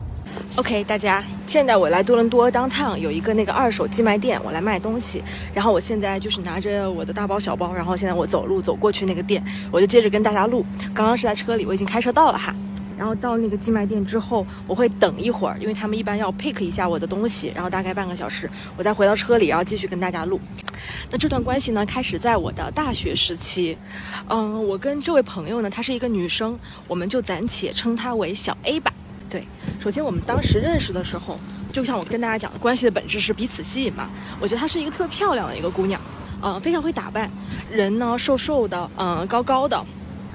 OK，大家，现在我来多伦多 downtown 有一个那个二手寄卖店，我来卖东西。然后我现在就是拿着我的大包小包，然后现在我走路走过去那个店，我就接着跟大家录。刚刚是在车里，我已经开车到了哈。然后到那个寄卖店之后，我会等一会儿，因为他们一般要 pick 一下我的东西，然后大概半个小时，我再回到车里，然后继续跟大家录。那这段关系呢，开始在我的大学时期。嗯，我跟这位朋友呢，她是一个女生，我们就暂且称她为小 A 吧。对，首先我们当时认识的时候，就像我跟大家讲的，关系的本质是彼此吸引嘛。我觉得她是一个特漂亮的一个姑娘，嗯，非常会打扮，人呢瘦瘦的，嗯，高高的。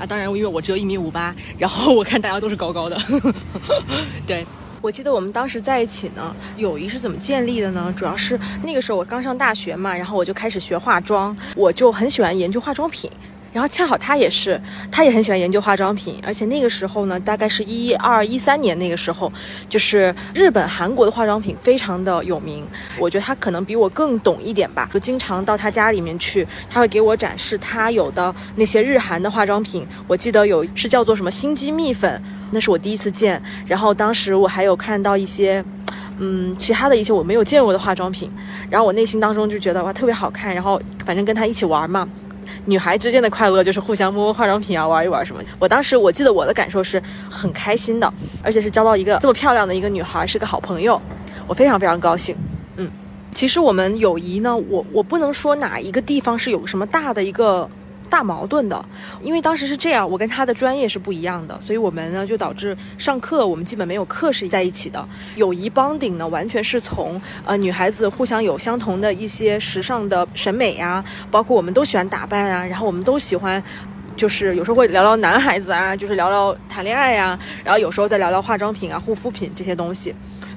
当然，因为我只有一米五八，然后我看大家都是高高的。对，我记得我们当时在一起呢，友谊是怎么建立的呢？主要是那个时候我刚上大学嘛，然后我就开始学化妆，我就很喜欢研究化妆品。然后恰好他也是，他也很喜欢研究化妆品，而且那个时候呢，大概是一二一三年那个时候，就是日本、韩国的化妆品非常的有名。我觉得他可能比我更懂一点吧，就经常到他家里面去，他会给我展示他有的那些日韩的化妆品。我记得有是叫做什么心机蜜粉，那是我第一次见。然后当时我还有看到一些，嗯，其他的一些我没有见过的化妆品，然后我内心当中就觉得哇特别好看，然后反正跟他一起玩嘛。女孩之间的快乐就是互相摸摸化妆品啊，玩一玩什么。我当时我记得我的感受是很开心的，而且是交到一个这么漂亮的一个女孩，是个好朋友，我非常非常高兴。嗯，其实我们友谊呢，我我不能说哪一个地方是有什么大的一个。大矛盾的，因为当时是这样，我跟他的专业是不一样的，所以我们呢就导致上课我们基本没有课是在一起的。友谊帮顶呢，完全是从呃女孩子互相有相同的一些时尚的审美呀，包括我们都喜欢打扮啊，然后我们都喜欢，就是有时候会聊聊男孩子啊，就是聊聊谈恋爱呀，然后有时候再聊聊化妆品啊、护肤品这些东西。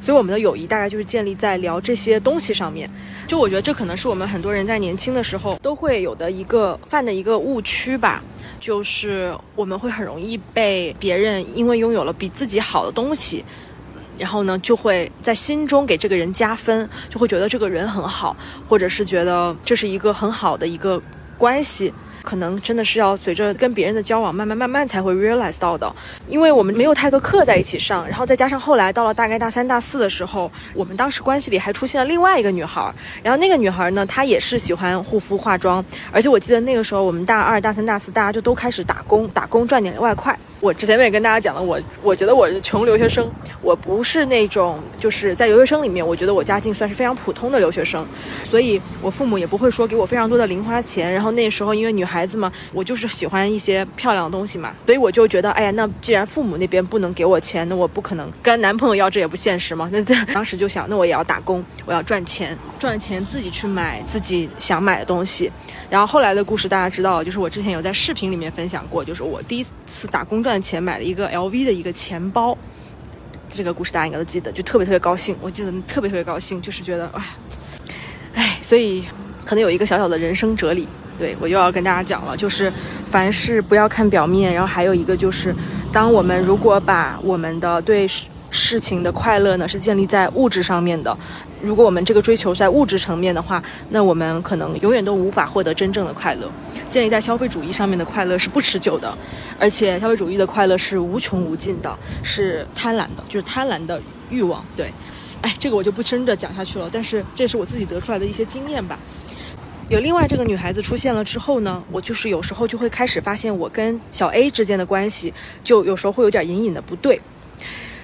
所以我们的友谊大概就是建立在聊这些东西上面。就我觉得这可能是我们很多人在年轻的时候都会有的一个犯的一个误区吧，就是我们会很容易被别人因为拥有了比自己好的东西，然后呢就会在心中给这个人加分，就会觉得这个人很好，或者是觉得这是一个很好的一个关系。可能真的是要随着跟别人的交往，慢慢慢慢才会 realize 到的，因为我们没有太多课在一起上，然后再加上后来到了大概大三大四的时候，我们当时关系里还出现了另外一个女孩，然后那个女孩呢，她也是喜欢护肤化妆，而且我记得那个时候我们大二大三大四大家就都开始打工，打工赚点外快。我之前也跟大家讲了，我我觉得我是穷留学生，我不是那种就是在留学生里面，我觉得我家境算是非常普通的留学生，所以我父母也不会说给我非常多的零花钱。然后那时候因为女孩孩子嘛，我就是喜欢一些漂亮的东西嘛，所以我就觉得，哎呀，那既然父母那边不能给我钱，那我不可能跟男朋友要，这也不现实嘛。那这当时就想，那我也要打工，我要赚钱，赚了钱自己去买自己想买的东西。然后后来的故事大家知道，就是我之前有在视频里面分享过，就是我第一次打工赚钱买了一个 LV 的一个钱包，这个故事大家应该都记得，就特别特别高兴，我记得特别特别高兴，就是觉得哎，哎，所以可能有一个小小的人生哲理，对我又要跟大家讲了，就是凡事不要看表面，然后还有一个就是，当我们如果把我们的对。事情的快乐呢，是建立在物质上面的。如果我们这个追求在物质层面的话，那我们可能永远都无法获得真正的快乐。建立在消费主义上面的快乐是不持久的，而且消费主义的快乐是无穷无尽的，是贪婪的，就是贪婪的欲望。对，哎，这个我就不深的讲下去了。但是这是我自己得出来的一些经验吧。有另外这个女孩子出现了之后呢，我就是有时候就会开始发现我跟小 A 之间的关系，就有时候会有点隐隐的不对。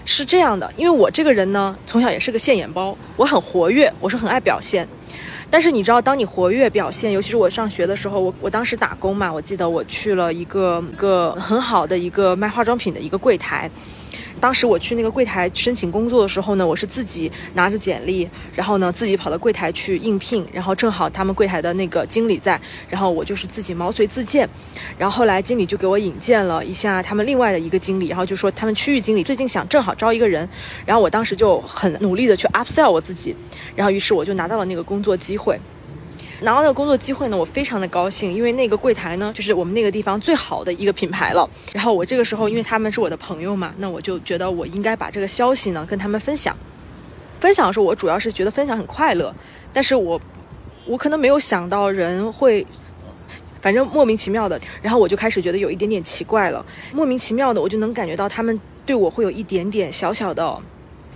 是这样的，因为我这个人呢，从小也是个现眼包，我很活跃，我是很爱表现。但是你知道，当你活跃表现，尤其是我上学的时候，我我当时打工嘛，我记得我去了一个一个很好的一个卖化妆品的一个柜台。当时我去那个柜台申请工作的时候呢，我是自己拿着简历，然后呢自己跑到柜台去应聘，然后正好他们柜台的那个经理在，然后我就是自己毛遂自荐，然后后来经理就给我引荐了一下他们另外的一个经理，然后就说他们区域经理最近想正好招一个人，然后我当时就很努力的去 upsell 我自己，然后于是我就拿到了那个工作机会。拿到那个工作机会呢，我非常的高兴，因为那个柜台呢，就是我们那个地方最好的一个品牌了。然后我这个时候，因为他们是我的朋友嘛，那我就觉得我应该把这个消息呢跟他们分享。分享的时候，我主要是觉得分享很快乐，但是我我可能没有想到人会，反正莫名其妙的，然后我就开始觉得有一点点奇怪了。莫名其妙的，我就能感觉到他们对我会有一点点小小的。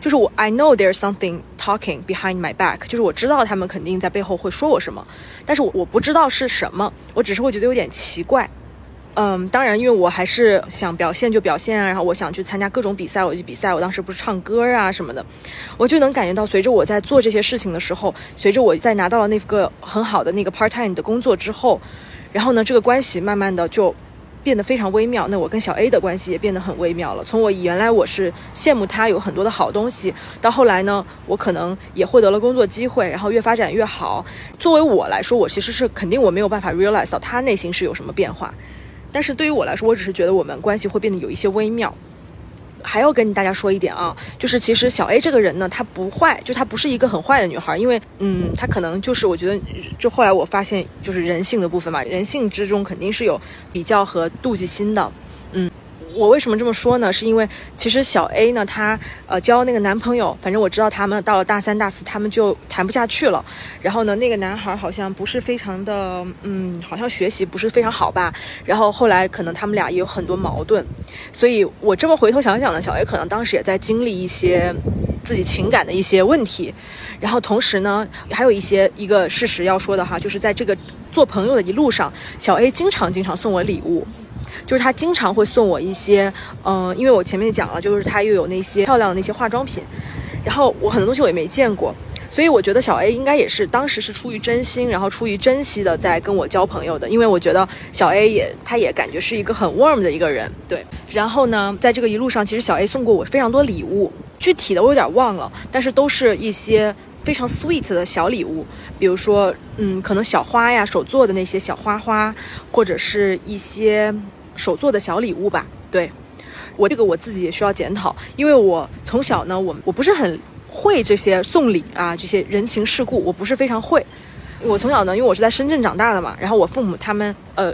就是我，I know there's something talking behind my back，就是我知道他们肯定在背后会说我什么，但是我我不知道是什么，我只是会觉得有点奇怪。嗯，当然，因为我还是想表现就表现啊，然后我想去参加各种比赛，我去比赛。我当时不是唱歌啊什么的，我就能感觉到，随着我在做这些事情的时候，随着我在拿到了那个很好的那个 part time 的工作之后，然后呢，这个关系慢慢的就。变得非常微妙，那我跟小 A 的关系也变得很微妙了。从我原来我是羡慕他有很多的好东西，到后来呢，我可能也获得了工作机会，然后越发展越好。作为我来说，我其实是肯定我没有办法 realize 到他内心是有什么变化。但是对于我来说，我只是觉得我们关系会变得有一些微妙。还要跟大家说一点啊，就是其实小 A 这个人呢，她不坏，就她不是一个很坏的女孩，因为嗯，她可能就是我觉得，就后来我发现就是人性的部分嘛，人性之中肯定是有比较和妒忌心的，嗯。我为什么这么说呢？是因为其实小 A 呢，她呃交那个男朋友，反正我知道他们到了大三、大四，他们就谈不下去了。然后呢，那个男孩好像不是非常的，嗯，好像学习不是非常好吧。然后后来可能他们俩也有很多矛盾。所以我这么回头想想呢，小 A 可能当时也在经历一些自己情感的一些问题。然后同时呢，还有一些一个事实要说的哈，就是在这个做朋友的一路上，小 A 经常经常送我礼物。就是他经常会送我一些，嗯，因为我前面讲了，就是他又有那些漂亮的那些化妆品，然后我很多东西我也没见过，所以我觉得小 A 应该也是当时是出于真心，然后出于珍惜的在跟我交朋友的，因为我觉得小 A 也他也感觉是一个很 warm 的一个人，对。然后呢，在这个一路上，其实小 A 送过我非常多礼物，具体的我有点忘了，但是都是一些非常 sweet 的小礼物，比如说，嗯，可能小花呀，手做的那些小花花，或者是一些。手做的小礼物吧，对我这个我自己也需要检讨，因为我从小呢，我我不是很会这些送礼啊，这些人情世故，我不是非常会。我从小呢，因为我是在深圳长大的嘛，然后我父母他们，呃，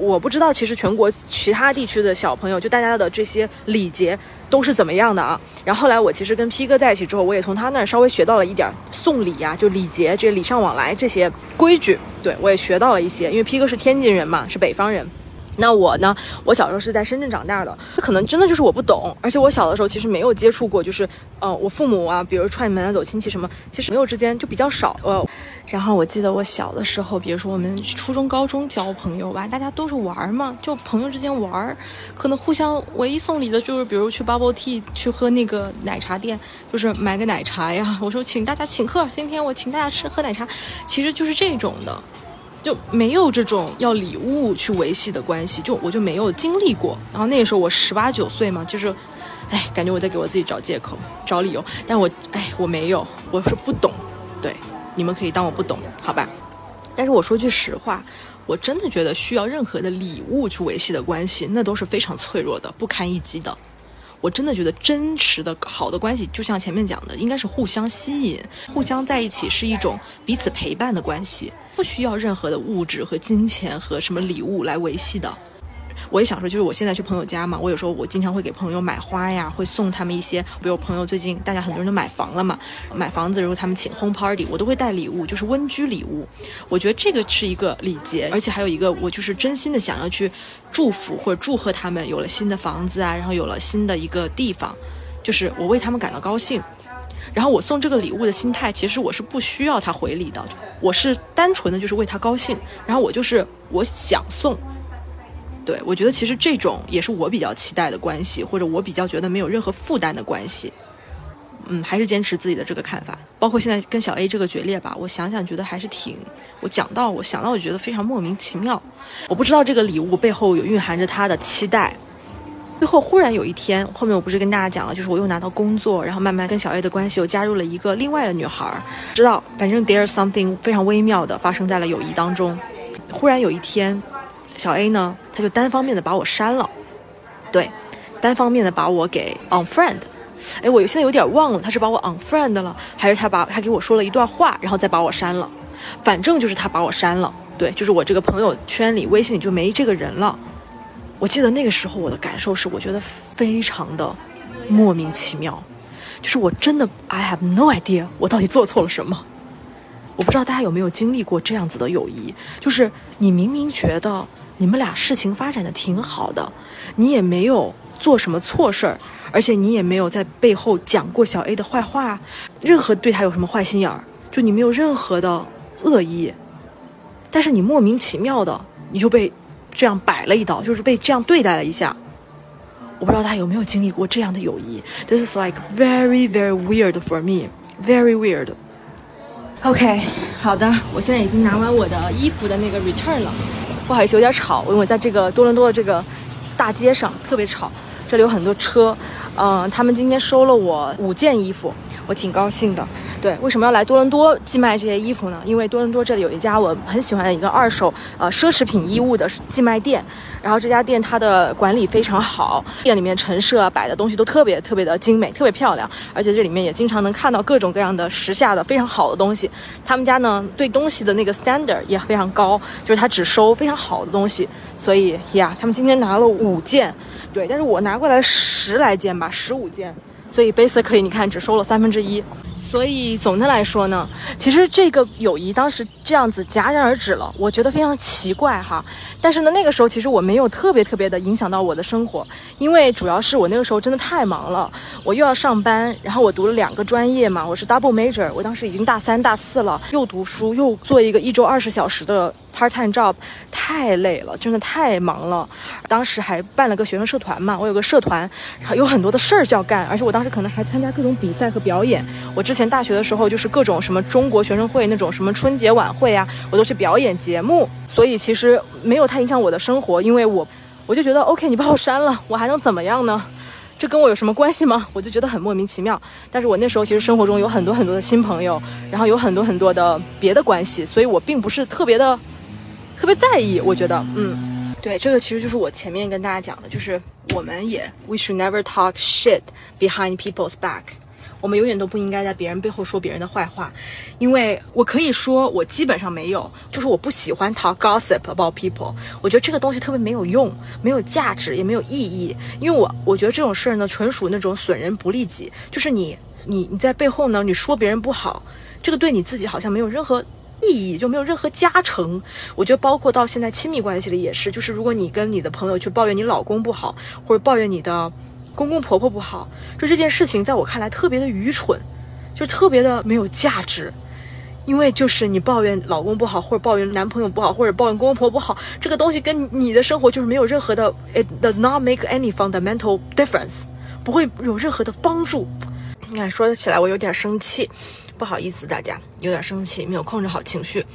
我不知道其实全国其他地区的小朋友，就大家的这些礼节都是怎么样的啊。然后后来我其实跟 P 哥在一起之后，我也从他那儿稍微学到了一点送礼呀，就礼节，这礼尚往来这些规矩，对我也学到了一些。因为 P 哥是天津人嘛，是北方人。那我呢？我小时候是在深圳长大的，可能真的就是我不懂，而且我小的时候其实没有接触过，就是，呃，我父母啊，比如串门啊走亲戚什么，其实朋友之间就比较少。呃，然后我记得我小的时候，比如说我们初中、高中交朋友吧，大家都是玩嘛，就朋友之间玩，可能互相唯一送礼的就是，比如去 bubble tea 去喝那个奶茶店，就是买个奶茶呀。我说请大家请客，今天我请大家吃喝奶茶，其实就是这种的。就没有这种要礼物去维系的关系，就我就没有经历过。然后那个时候我十八九岁嘛，就是，哎，感觉我在给我自己找借口、找理由。但我，哎，我没有，我是不懂。对，你们可以当我不懂，好吧？但是我说句实话，我真的觉得需要任何的礼物去维系的关系，那都是非常脆弱的、不堪一击的。我真的觉得真实的好的关系，就像前面讲的，应该是互相吸引、互相在一起，是一种彼此陪伴的关系。不需要任何的物质和金钱和什么礼物来维系的。我也想说，就是我现在去朋友家嘛，我有时候我经常会给朋友买花呀，会送他们一些。比如朋友最近大家很多人都买房了嘛，买房子的时候他们请 home party，我都会带礼物，就是温居礼物。我觉得这个是一个礼节，而且还有一个我就是真心的想要去祝福或者祝贺他们有了新的房子啊，然后有了新的一个地方，就是我为他们感到高兴。然后我送这个礼物的心态，其实我是不需要他回礼的，我是单纯的就是为他高兴。然后我就是我想送，对我觉得其实这种也是我比较期待的关系，或者我比较觉得没有任何负担的关系。嗯，还是坚持自己的这个看法。包括现在跟小 A 这个决裂吧，我想想觉得还是挺，我讲到我想到我觉得非常莫名其妙。我不知道这个礼物背后有蕴含着他的期待。最后忽然有一天，后面我不是跟大家讲了，就是我又拿到工作，然后慢慢跟小 A 的关系又加入了一个另外的女孩。知道，反正 there's something 非常微妙的发生在了友谊当中。忽然有一天，小 A 呢，他就单方面的把我删了，对，单方面的把我给 unfriend。哎，我现在有点忘了，他是把我 unfriend 了，还是他把他给我说了一段话，然后再把我删了？反正就是他把我删了，对，就是我这个朋友圈里微信里就没这个人了。我记得那个时候我的感受是，我觉得非常的莫名其妙，就是我真的 I have no idea 我到底做错了什么。我不知道大家有没有经历过这样子的友谊，就是你明明觉得你们俩事情发展的挺好的，你也没有做什么错事儿，而且你也没有在背后讲过小 A 的坏话，任何对他有什么坏心眼儿，就你没有任何的恶意，但是你莫名其妙的你就被。这样摆了一刀，就是被这样对待了一下。我不知道他有没有经历过这样的友谊。This is like very very weird for me, very weird. OK，好的，我现在已经拿完我的衣服的那个 return 了。不好意思，有点吵，因为在这个多伦多的这个大街上特别吵，这里有很多车。嗯，他们今天收了我五件衣服，我挺高兴的。对，为什么要来多伦多寄卖这些衣服呢？因为多伦多这里有一家我很喜欢的一个二手呃奢侈品衣物的寄卖店，然后这家店它的管理非常好，店里面陈设摆的东西都特别特别的精美，特别漂亮，而且这里面也经常能看到各种各样的时下的非常好的东西。他们家呢对东西的那个 standard 也非常高，就是他只收非常好的东西，所以呀，他们今天拿了五件，对，但是我拿过来十来件吧，十五件。所以 basically 你看只收了三分之一，所以总的来说呢，其实这个友谊当时这样子戛然而止了，我觉得非常奇怪哈。但是呢，那个时候其实我没有特别特别的影响到我的生活，因为主要是我那个时候真的太忙了，我又要上班，然后我读了两个专业嘛，我是 double major，我当时已经大三大四了，又读书又做一个一周二十小时的。Part-time job 太累了，真的太忙了。当时还办了个学生社团嘛，我有个社团，然后有很多的事儿要干，而且我当时可能还参加各种比赛和表演。我之前大学的时候就是各种什么中国学生会那种什么春节晚会啊，我都去表演节目，所以其实没有太影响我的生活，因为我我就觉得 OK，你把我删了，我还能怎么样呢？这跟我有什么关系吗？我就觉得很莫名其妙。但是我那时候其实生活中有很多很多的新朋友，然后有很多很多的别的关系，所以我并不是特别的。特别在意，我觉得，嗯，对，这个其实就是我前面跟大家讲的，就是我们也，we should never talk shit behind people's back，我们永远都不应该在别人背后说别人的坏话，因为我可以说我基本上没有，就是我不喜欢 talk gossip about people，我觉得这个东西特别没有用，没有价值，也没有意义，因为我我觉得这种事儿呢，纯属那种损人不利己，就是你你你在背后呢，你说别人不好，这个对你自己好像没有任何。意义就没有任何加成，我觉得包括到现在亲密关系里也是，就是如果你跟你的朋友去抱怨你老公不好，或者抱怨你的公公婆婆不好，就这件事情在我看来特别的愚蠢，就特别的没有价值，因为就是你抱怨老公不好，或者抱怨男朋友不好，或者抱怨公公婆婆不好，这个东西跟你的生活就是没有任何的，it does not make any fundamental difference，不会有任何的帮助。你看说起来我有点生气。不好意思，大家有点生气，没有控制好情绪。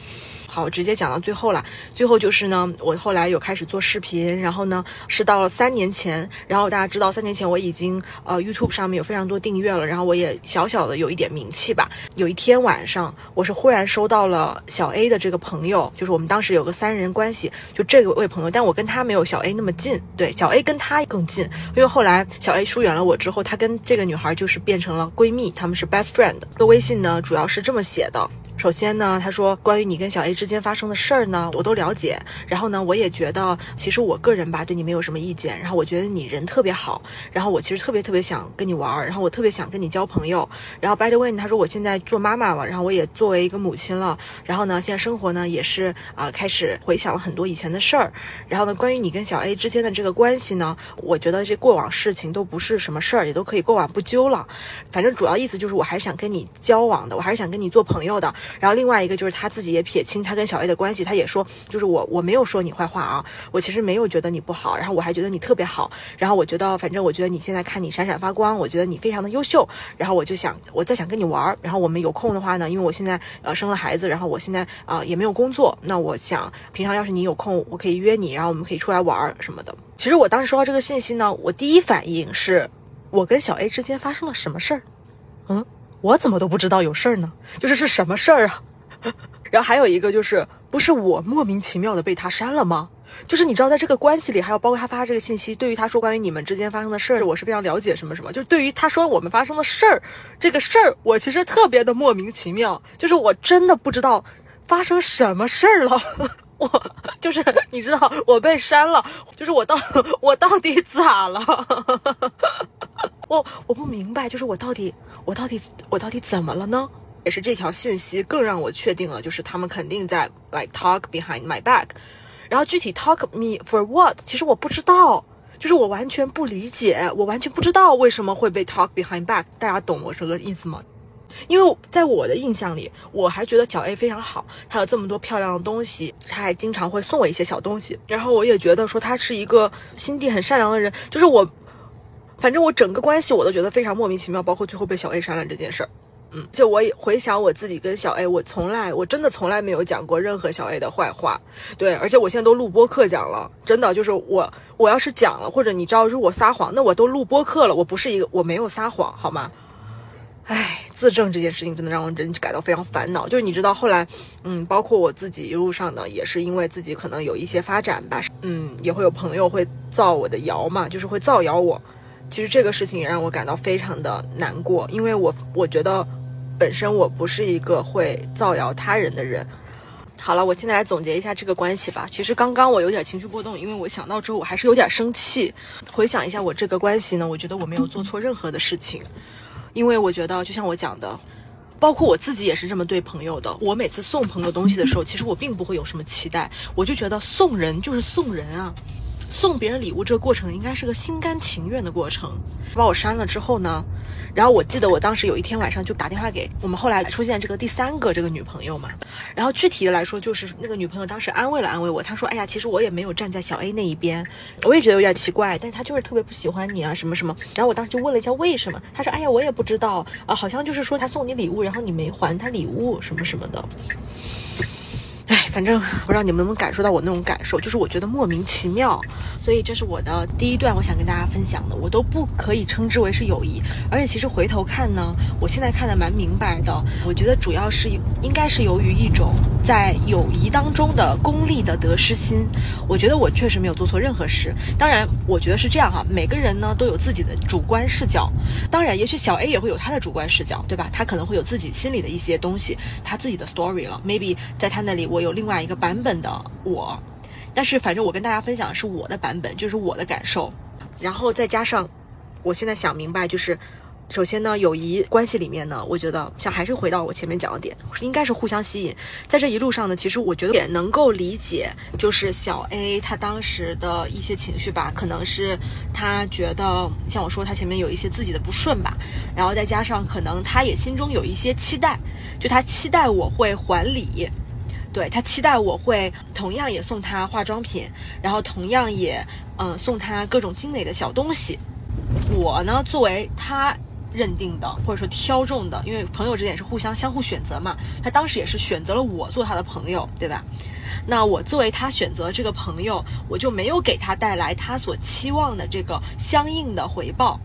好，直接讲到最后了。最后就是呢，我后来有开始做视频，然后呢是到了三年前，然后大家知道三年前我已经呃 YouTube 上面有非常多订阅了，然后我也小小的有一点名气吧。有一天晚上，我是忽然收到了小 A 的这个朋友，就是我们当时有个三人关系，就这个位朋友，但我跟他没有小 A 那么近，对，小 A 跟他更近，因为后来小 A 疏远了我之后，他跟这个女孩就是变成了闺蜜，他们是 best friend。这个微信呢主要是这么写的。首先呢，他说关于你跟小 A 之间发生的事儿呢，我都了解。然后呢，我也觉得其实我个人吧，对你没有什么意见。然后我觉得你人特别好。然后我其实特别特别想跟你玩儿。然后我特别想跟你交朋友。然后 By the way，他说我现在做妈妈了，然后我也作为一个母亲了。然后呢，现在生活呢也是啊，开始回想了很多以前的事儿。然后呢，关于你跟小 A 之间的这个关系呢，我觉得这过往事情都不是什么事儿，也都可以过往不究了。反正主要意思就是我还是想跟你交往的，我还是想跟你做朋友的。然后另外一个就是他自己也撇清他跟小 A 的关系，他也说，就是我我没有说你坏话啊，我其实没有觉得你不好，然后我还觉得你特别好，然后我觉得反正我觉得你现在看你闪闪发光，我觉得你非常的优秀，然后我就想我再想跟你玩儿，然后我们有空的话呢，因为我现在呃生了孩子，然后我现在啊也没有工作，那我想平常要是你有空，我可以约你，然后我们可以出来玩儿什么的。其实我当时收到这个信息呢，我第一反应是我跟小 A 之间发生了什么事儿？嗯。我怎么都不知道有事儿呢？就是是什么事儿啊？然后还有一个就是，不是我莫名其妙的被他删了吗？就是你知道，在这个关系里，还有包括他发这个信息，对于他说关于你们之间发生的事儿，我是非常了解什么什么。就是对于他说我们发生的事儿，这个事儿，我其实特别的莫名其妙。就是我真的不知道发生什么事儿了。我就是你知道，我被删了，就是我到我到底咋了？我我不明白，就是我到底我到底我到底怎么了呢？也是这条信息更让我确定了，就是他们肯定在 like talk behind my back。然后具体 talk me for what？其实我不知道，就是我完全不理解，我完全不知道为什么会被 talk behind back。大家懂我这个意思吗？因为在我的印象里，我还觉得小 A 非常好，他有这么多漂亮的东西，他还经常会送我一些小东西。然后我也觉得说他是一个心地很善良的人，就是我。反正我整个关系我都觉得非常莫名其妙，包括最后被小 A 删了这件事儿，嗯，就我也回想我自己跟小 A，我从来我真的从来没有讲过任何小 A 的坏话，对，而且我现在都录播课讲了，真的就是我我要是讲了，或者你知道如果撒谎，那我都录播课了，我不是一个我没有撒谎，好吗？唉。自证这件事情真的让我人感到非常烦恼。就是你知道后来，嗯，包括我自己一路上呢，也是因为自己可能有一些发展吧，嗯，也会有朋友会造我的谣嘛，就是会造谣我。其实这个事情也让我感到非常的难过，因为我我觉得本身我不是一个会造谣他人的人。好了，我现在来总结一下这个关系吧。其实刚刚我有点情绪波动，因为我想到之后我还是有点生气。回想一下我这个关系呢，我觉得我没有做错任何的事情。因为我觉得，就像我讲的，包括我自己也是这么对朋友的。我每次送朋友东西的时候，其实我并不会有什么期待，我就觉得送人就是送人啊。送别人礼物这个过程应该是个心甘情愿的过程。把我删了之后呢，然后我记得我当时有一天晚上就打电话给我们后来出现这个第三个这个女朋友嘛。然后具体的来说，就是那个女朋友当时安慰了安慰我，她说：“哎呀，其实我也没有站在小 A 那一边，我也觉得有点奇怪，但是她就是特别不喜欢你啊，什么什么。”然后我当时就问了一下为什么，她说：“哎呀，我也不知道啊，好像就是说他送你礼物，然后你没还他礼物什么什么的。”哎，反正不知道你们能不能感受到我那种感受，就是我觉得莫名其妙。所以这是我的第一段，我想跟大家分享的，我都不可以称之为是友谊。而且其实回头看呢，我现在看的蛮明白的。我觉得主要是应该是由于一种在友谊当中的功利的得失心。我觉得我确实没有做错任何事。当然，我觉得是这样哈，每个人呢都有自己的主观视角。当然，也许小 A 也会有他的主观视角，对吧？他可能会有自己心里的一些东西，他自己的 story 了。Maybe 在他那里我。有另外一个版本的我，但是反正我跟大家分享的是我的版本，就是我的感受，然后再加上我现在想明白，就是首先呢，友谊关系里面呢，我觉得像还是回到我前面讲的点，应该是互相吸引。在这一路上呢，其实我觉得也能够理解，就是小 A 他当时的一些情绪吧，可能是他觉得像我说他前面有一些自己的不顺吧，然后再加上可能他也心中有一些期待，就他期待我会还礼。对他期待我会同样也送他化妆品，然后同样也嗯送他各种精美的小东西。我呢作为他认定的或者说挑中的，因为朋友之间也是互相相互选择嘛。他当时也是选择了我做他的朋友，对吧？那我作为他选择这个朋友，我就没有给他带来他所期望的这个相应的回报。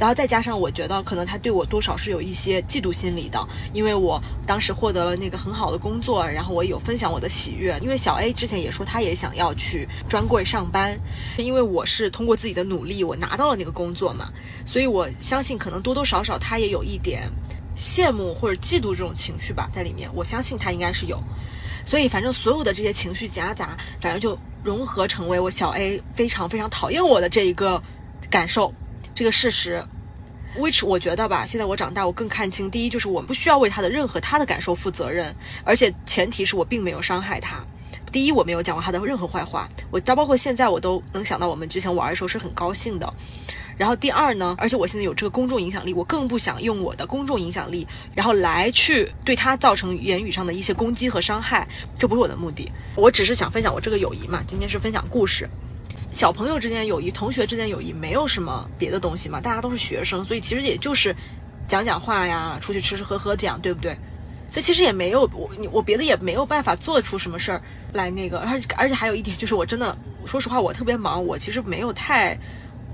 然后再加上，我觉得可能他对我多少是有一些嫉妒心理的，因为我当时获得了那个很好的工作，然后我有分享我的喜悦。因为小 A 之前也说他也想要去专柜上班，因为我是通过自己的努力我拿到了那个工作嘛，所以我相信可能多多少少他也有一点羡慕或者嫉妒这种情绪吧在里面。我相信他应该是有，所以反正所有的这些情绪夹杂，反正就融合成为我小 A 非常非常讨厌我的这一个感受。这个事实，which 我觉得吧，现在我长大，我更看清。第一，就是我不需要为他的任何他的感受负责任，而且前提是我并没有伤害他。第一，我没有讲过他的任何坏话，我到包括现在我都能想到我们之前玩的时候是很高兴的。然后第二呢，而且我现在有这个公众影响力，我更不想用我的公众影响力，然后来去对他造成言语上的一些攻击和伤害，这不是我的目的。我只是想分享我这个友谊嘛，今天是分享故事。小朋友之间友谊，同学之间友谊，没有什么别的东西嘛，大家都是学生，所以其实也就是讲讲话呀，出去吃吃喝喝这样，对不对？所以其实也没有我我别的也没有办法做出什么事儿来那个，而 且而且还有一点就是我真的说实话，我特别忙，我其实没有太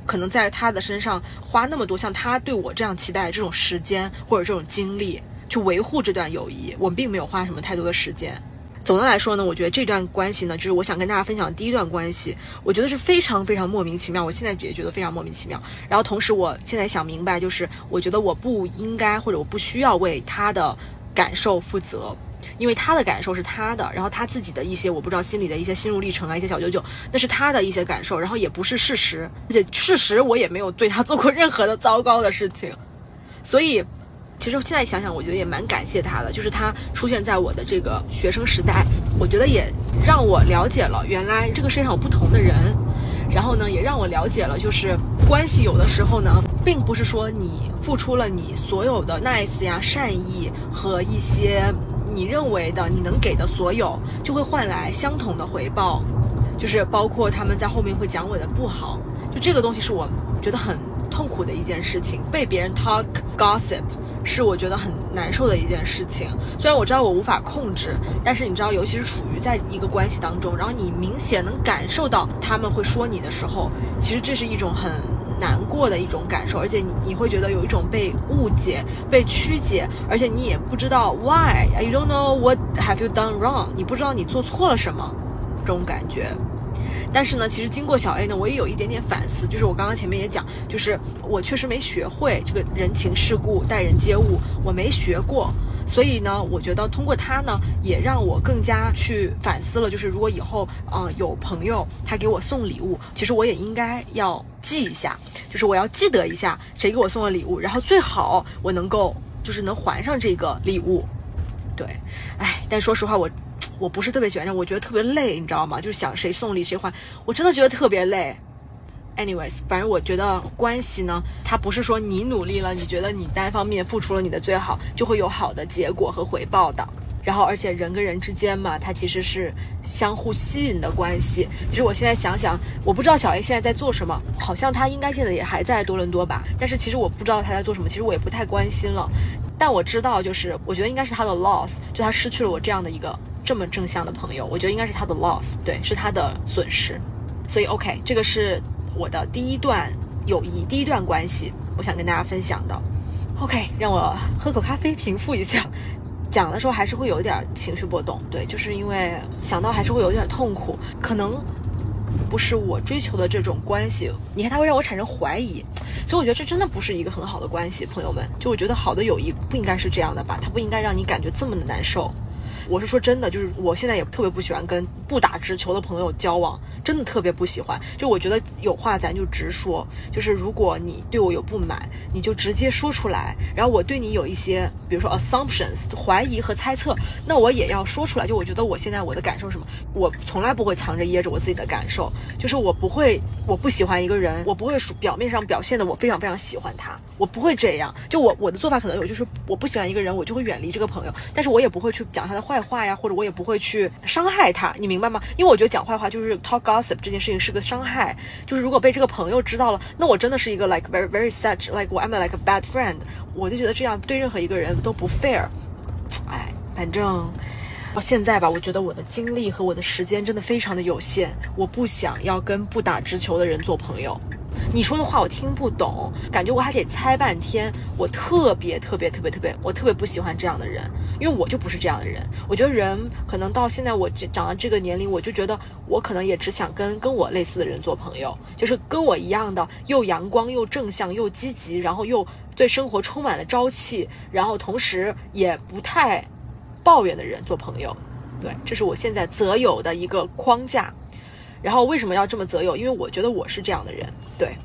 可能在他的身上花那么多像他对我这样期待这种时间或者这种精力去维护这段友谊，我并没有花什么太多的时间。总的来说呢，我觉得这段关系呢，就是我想跟大家分享的第一段关系，我觉得是非常非常莫名其妙。我现在也觉得非常莫名其妙。然后同时，我现在想明白，就是我觉得我不应该或者我不需要为他的感受负责，因为他的感受是他的，然后他自己的一些我不知道心里的一些心路历程啊，一些小九九，那是他的一些感受，然后也不是事实，而且事实我也没有对他做过任何的糟糕的事情，所以。其实现在想想，我觉得也蛮感谢他的，就是他出现在我的这个学生时代，我觉得也让我了解了原来这个世界上有不同的人，然后呢，也让我了解了，就是关系有的时候呢，并不是说你付出了你所有的 nice 呀、善意和一些你认为的你能给的所有，就会换来相同的回报，就是包括他们在后面会讲我的不好，就这个东西是我觉得很痛苦的一件事情，被别人 talk gossip。是我觉得很难受的一件事情。虽然我知道我无法控制，但是你知道，尤其是处于在一个关系当中，然后你明显能感受到他们会说你的时候，其实这是一种很难过的一种感受，而且你你会觉得有一种被误解、被曲解，而且你也不知道 why，you don't know what have you done wrong，你不知道你做错了什么，这种感觉。但是呢，其实经过小 A 呢，我也有一点点反思，就是我刚刚前面也讲，就是我确实没学会这个人情世故、待人接物，我没学过。所以呢，我觉得通过他呢，也让我更加去反思了。就是如果以后，呃，有朋友他给我送礼物，其实我也应该要记一下，就是我要记得一下谁给我送了礼物，然后最好我能够就是能还上这个礼物。对，哎，但说实话，我我不是特别喜欢这，我觉得特别累，你知道吗？就是想谁送礼谁还，我真的觉得特别累。Anyways，反正我觉得关系呢，它不是说你努力了，你觉得你单方面付出了你的最好，就会有好的结果和回报的。然后，而且人跟人之间嘛，它其实是相互吸引的关系。其实我现在想想，我不知道小 A 现在在做什么，好像他应该现在也还在多伦多吧。但是其实我不知道他在做什么，其实我也不太关心了。但我知道，就是我觉得应该是他的 loss，就他失去了我这样的一个这么正向的朋友。我觉得应该是他的 loss，对，是他的损失。所以 OK，这个是。我的第一段友谊，第一段关系，我想跟大家分享的。OK，让我喝口咖啡平复一下。讲的时候还是会有点情绪波动，对，就是因为想到还是会有点痛苦。可能不是我追求的这种关系，你看它会让我产生怀疑，所以我觉得这真的不是一个很好的关系，朋友们。就我觉得好的友谊不应该是这样的吧，它不应该让你感觉这么的难受。我是说真的，就是我现在也特别不喜欢跟不打直球的朋友交往，真的特别不喜欢。就我觉得有话咱就直说，就是如果你对我有不满，你就直接说出来。然后我对你有一些，比如说 assumptions 怀疑和猜测，那我也要说出来。就我觉得我现在我的感受是什么，我从来不会藏着掖着我自己的感受，就是我不会，我不喜欢一个人，我不会表面上表现的我非常非常喜欢他，我不会这样。就我我的做法可能有，就是我不喜欢一个人，我就会远离这个朋友，但是我也不会去讲他的。坏话呀，或者我也不会去伤害他，你明明白吗？因为我觉得讲坏话就是 talk gossip 这件事情是个伤害，就是如果被这个朋友知道了，那我真的是一个 like very very such like I'm like a bad friend，我就觉得这样对任何一个人都不 fair。哎，反正到现在吧，我觉得我的精力和我的时间真的非常的有限，我不想要跟不打直球的人做朋友。你说的话我听不懂，感觉我还得猜半天。我特别特别特别特别，我特别不喜欢这样的人，因为我就不是这样的人。我觉得人可能到现在我这长到这个年龄，我就觉得我可能也只想跟跟我类似的人做朋友，就是跟我一样的又阳光又正向又积极，然后又对生活充满了朝气，然后同时也不太抱怨的人做朋友。对，这是我现在择友的一个框架。然后为什么要这么择友？因为我觉得我是这样的人，对，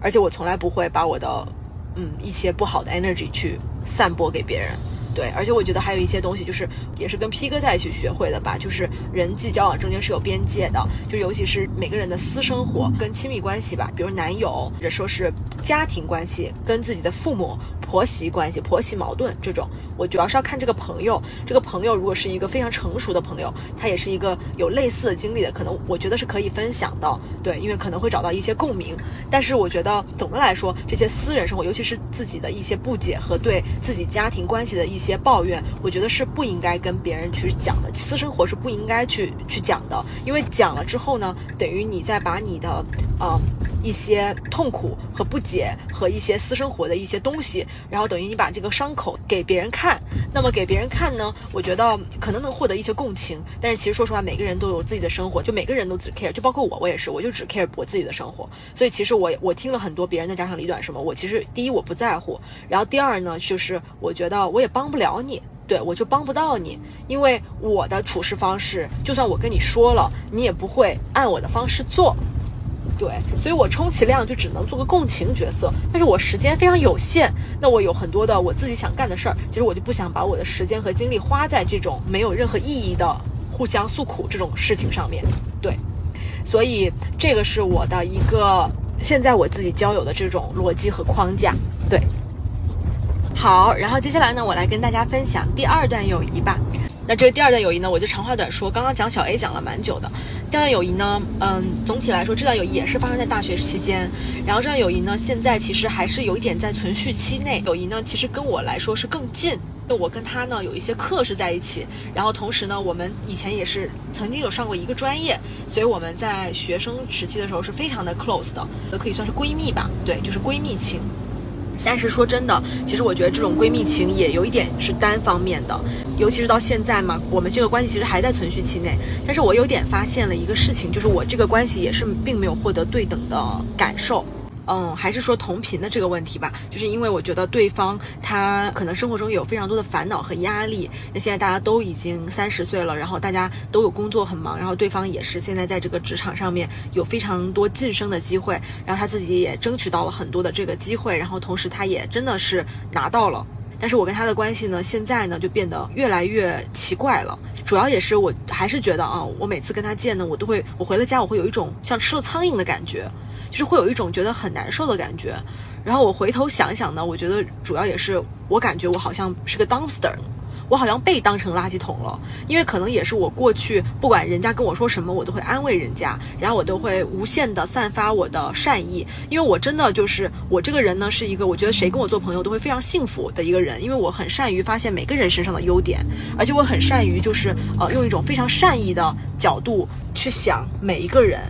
而且我从来不会把我的，嗯，一些不好的 energy 去散播给别人，对，而且我觉得还有一些东西，就是也是跟 P 哥在一起学会的吧，就是人际交往中间是有边界的，就尤其是每个人的私生活跟亲密关系吧，比如男友或者说是家庭关系，跟自己的父母。婆媳关系、婆媳矛盾这种，我主要是要看这个朋友。这个朋友如果是一个非常成熟的朋友，他也是一个有类似的经历的，可能我觉得是可以分享的。对，因为可能会找到一些共鸣。但是我觉得总的来说，这些私人生活，尤其是自己的一些不解和对自己家庭关系的一一些抱怨，我觉得是不应该跟别人去讲的。私生活是不应该去去讲的，因为讲了之后呢，等于你在把你的呃一些痛苦和不解和一些私生活的一些东西。然后等于你把这个伤口给别人看，那么给别人看呢？我觉得可能能获得一些共情，但是其实说实话，每个人都有自己的生活，就每个人都只 care，就包括我，我也是，我就只 care 我自己的生活。所以其实我我听了很多别人的家长里短什么，我其实第一我不在乎，然后第二呢，就是我觉得我也帮帮不了你，对我就帮不到你，因为我的处事方式，就算我跟你说了，你也不会按我的方式做。对，所以我充其量就只能做个共情角色，但是我时间非常有限，那我有很多的我自己想干的事儿，其实我就不想把我的时间和精力花在这种没有任何意义的互相诉苦这种事情上面。对，所以这个是我的一个现在我自己交友的这种逻辑和框架。对，好，然后接下来呢，我来跟大家分享第二段友谊吧。那这个第二段友谊呢，我就长话短说。刚刚讲小 A 讲了蛮久的，第二段友谊呢，嗯，总体来说这段友谊也是发生在大学期间。然后这段友谊呢，现在其实还是有一点在存续期内。友谊呢，其实跟我来说是更近，就我跟他呢有一些课是在一起，然后同时呢，我们以前也是曾经有上过一个专业，所以我们在学生时期的时候是非常的 close 的，可以算是闺蜜吧，对，就是闺蜜情。但是说真的，其实我觉得这种闺蜜情也有一点是单方面的，尤其是到现在嘛，我们这个关系其实还在存续期内。但是我有点发现了一个事情，就是我这个关系也是并没有获得对等的感受。嗯，还是说同频的这个问题吧，就是因为我觉得对方他可能生活中有非常多的烦恼和压力。那现在大家都已经三十岁了，然后大家都有工作很忙，然后对方也是现在在这个职场上面有非常多晋升的机会，然后他自己也争取到了很多的这个机会，然后同时他也真的是拿到了。但是我跟他的关系呢，现在呢就变得越来越奇怪了。主要也是我还是觉得啊，我每次跟他见呢，我都会我回了家我会有一种像吃了苍蝇的感觉。就是会有一种觉得很难受的感觉，然后我回头想想呢，我觉得主要也是我感觉我好像是个 dumpster，我好像被当成垃圾桶了，因为可能也是我过去不管人家跟我说什么，我都会安慰人家，然后我都会无限的散发我的善意，因为我真的就是我这个人呢是一个我觉得谁跟我做朋友都会非常幸福的一个人，因为我很善于发现每个人身上的优点，而且我很善于就是呃用一种非常善意的角度去想每一个人。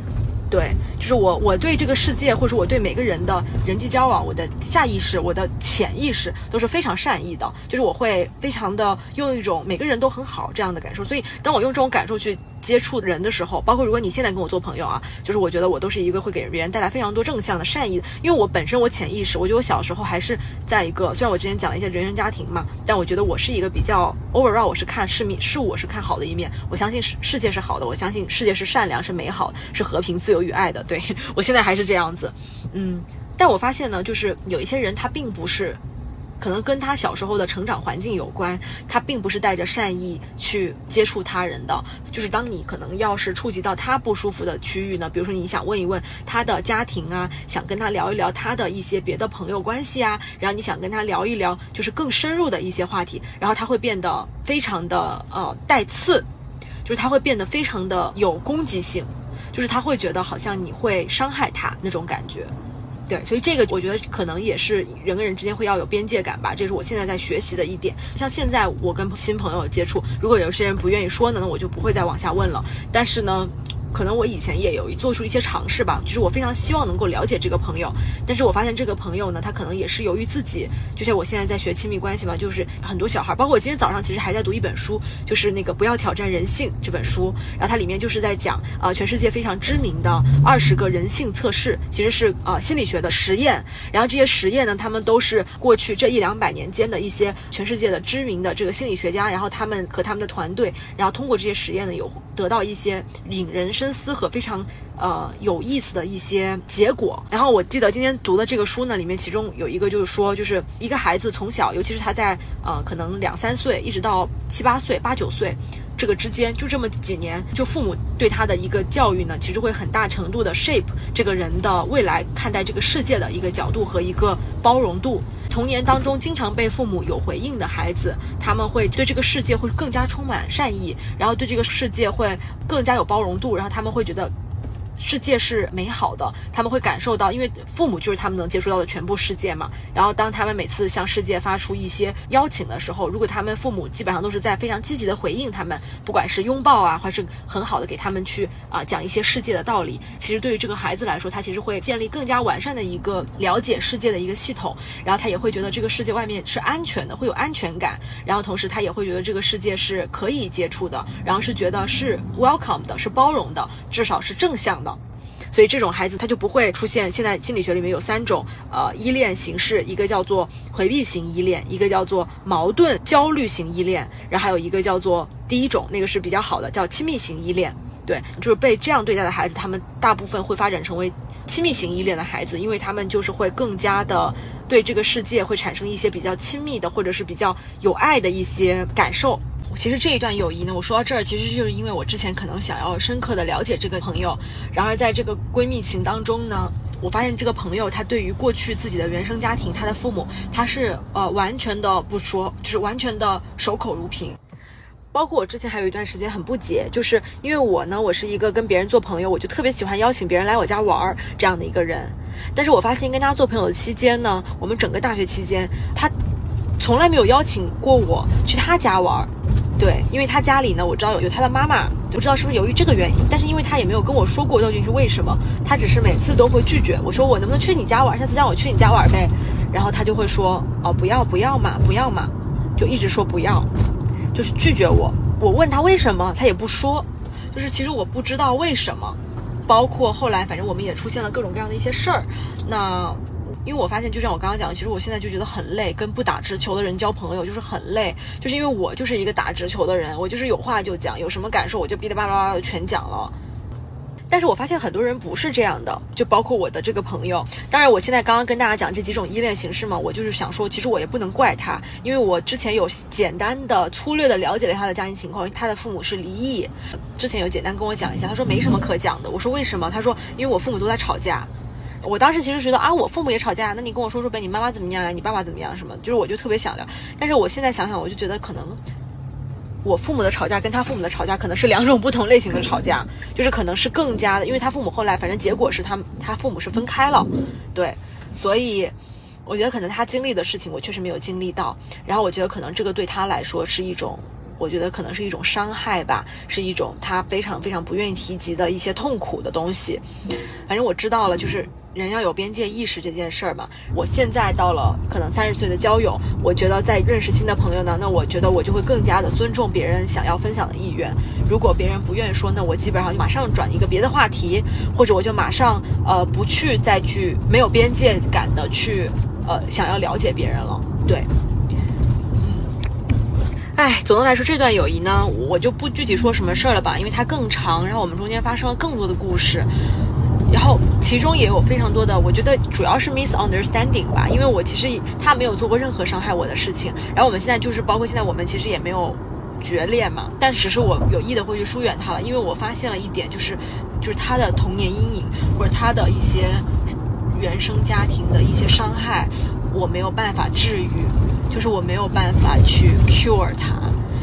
对，就是我，我对这个世界，或者说我对每个人的人际交往，我的下意识、我的潜意识都是非常善意的，就是我会非常的用一种每个人都很好这样的感受，所以当我用这种感受去。接触人的时候，包括如果你现在跟我做朋友啊，就是我觉得我都是一个会给别人带来非常多正向的善意，因为我本身我潜意识，我觉得我小时候还是在一个，虽然我之前讲了一些人生家庭嘛，但我觉得我是一个比较 overall，我是看世面事物我是看好的一面，我相信世世界是好的，我相信世界是善良是美好是和平自由与爱的，对 我现在还是这样子，嗯，但我发现呢，就是有一些人他并不是。可能跟他小时候的成长环境有关，他并不是带着善意去接触他人的。就是当你可能要是触及到他不舒服的区域呢，比如说你想问一问他的家庭啊，想跟他聊一聊他的一些别的朋友关系啊，然后你想跟他聊一聊就是更深入的一些话题，然后他会变得非常的呃带刺，就是他会变得非常的有攻击性，就是他会觉得好像你会伤害他那种感觉。对，所以这个我觉得可能也是人跟人之间会要有边界感吧，这是我现在在学习的一点。像现在我跟新朋友接触，如果有些人不愿意说呢，那我就不会再往下问了。但是呢。可能我以前也有做出一些尝试吧，就是我非常希望能够了解这个朋友，但是我发现这个朋友呢，他可能也是由于自己，就像我现在在学亲密关系嘛，就是很多小孩，包括我今天早上其实还在读一本书，就是那个不要挑战人性这本书，然后它里面就是在讲啊，全世界非常知名的二十个人性测试，其实是啊心理学的实验，然后这些实验呢，他们都是过去这一两百年间的一些全世界的知名的这个心理学家，然后他们和他们的团队，然后通过这些实验呢，有得到一些引人。深思和非常呃有意思的一些结果。然后我记得今天读的这个书呢，里面其中有一个就是说，就是一个孩子从小，尤其是他在呃可能两三岁一直到七八岁、八九岁这个之间，就这么几年，就父母对他的一个教育呢，其实会很大程度的 shape 这个人的未来看待这个世界的一个角度和一个包容度。童年当中经常被父母有回应的孩子，他们会对这个世界会更加充满善意，然后对这个世界会更加有包容度，然后他们会觉得。世界是美好的，他们会感受到，因为父母就是他们能接触到的全部世界嘛。然后，当他们每次向世界发出一些邀请的时候，如果他们父母基本上都是在非常积极的回应他们，不管是拥抱啊，还是很好的给他们去啊讲一些世界的道理，其实对于这个孩子来说，他其实会建立更加完善的一个了解世界的一个系统。然后他也会觉得这个世界外面是安全的，会有安全感。然后同时他也会觉得这个世界是可以接触的，然后是觉得是 welcome 的，是包容的，至少是正向的。所以这种孩子他就不会出现。现在心理学里面有三种呃依恋形式，一个叫做回避型依恋，一个叫做矛盾焦虑型依恋，然后还有一个叫做第一种，那个是比较好的，叫亲密型依恋。对，就是被这样对待的孩子，他们大部分会发展成为亲密型依恋的孩子，因为他们就是会更加的对这个世界会产生一些比较亲密的或者是比较有爱的一些感受。其实这一段友谊呢，我说到这儿，其实就是因为我之前可能想要深刻的了解这个朋友，然而在这个闺蜜情当中呢，我发现这个朋友他对于过去自己的原生家庭，他的父母，他是呃完全的不说，就是完全的守口如瓶。包括我之前还有一段时间很不解，就是因为我呢，我是一个跟别人做朋友，我就特别喜欢邀请别人来我家玩儿这样的一个人。但是我发现跟他做朋友的期间呢，我们整个大学期间，他从来没有邀请过我去他家玩儿。对，因为他家里呢，我知道有有他的妈妈，不知道是不是由于这个原因，但是因为他也没有跟我说过究竟是为什么，他只是每次都会拒绝我说我能不能去你家玩，下次让我去你家玩呗，然后他就会说哦不要不要嘛不要嘛，就一直说不要，就是拒绝我。我问他为什么，他也不说，就是其实我不知道为什么，包括后来反正我们也出现了各种各样的一些事儿，那。因为我发现，就像我刚刚讲的，其实我现在就觉得很累，跟不打直球的人交朋友就是很累，就是因为我就是一个打直球的人，我就是有话就讲，有什么感受我就哔哩吧啦的全讲了。但是我发现很多人不是这样的，就包括我的这个朋友。当然，我现在刚刚跟大家讲这几种依恋形式嘛，我就是想说，其实我也不能怪他，因为我之前有简单的、粗略的了解了他的家庭情况，他的父母是离异，之前有简单跟我讲一下，他说没什么可讲的。我说为什么？他说因为我父母都在吵架。我当时其实觉得啊，我父母也吵架，那你跟我说说呗，你妈妈怎么样呀？你爸爸怎么样？什么？就是我就特别想聊，但是我现在想想，我就觉得可能我父母的吵架跟他父母的吵架可能是两种不同类型的吵架，就是可能是更加的，因为他父母后来反正结果是他他父母是分开了，对，所以我觉得可能他经历的事情我确实没有经历到，然后我觉得可能这个对他来说是一种，我觉得可能是一种伤害吧，是一种他非常非常不愿意提及的一些痛苦的东西，反正我知道了，就是。人要有边界意识这件事儿嘛，我现在到了可能三十岁的交友，我觉得在认识新的朋友呢，那我觉得我就会更加的尊重别人想要分享的意愿。如果别人不愿意说，那我基本上马上转一个别的话题，或者我就马上呃不去再去没有边界感的去呃想要了解别人了。对，嗯，哎，总的来说这段友谊呢，我就不具体说什么事儿了吧，因为它更长，然后我们中间发生了更多的故事。然后其中也有非常多的，我觉得主要是 misunderstanding 吧，因为我其实他没有做过任何伤害我的事情。然后我们现在就是包括现在我们其实也没有决裂嘛，但只是我有意的会去疏远他了，因为我发现了一点，就是就是他的童年阴影或者他的一些原生家庭的一些伤害，我没有办法治愈，就是我没有办法去 cure 他。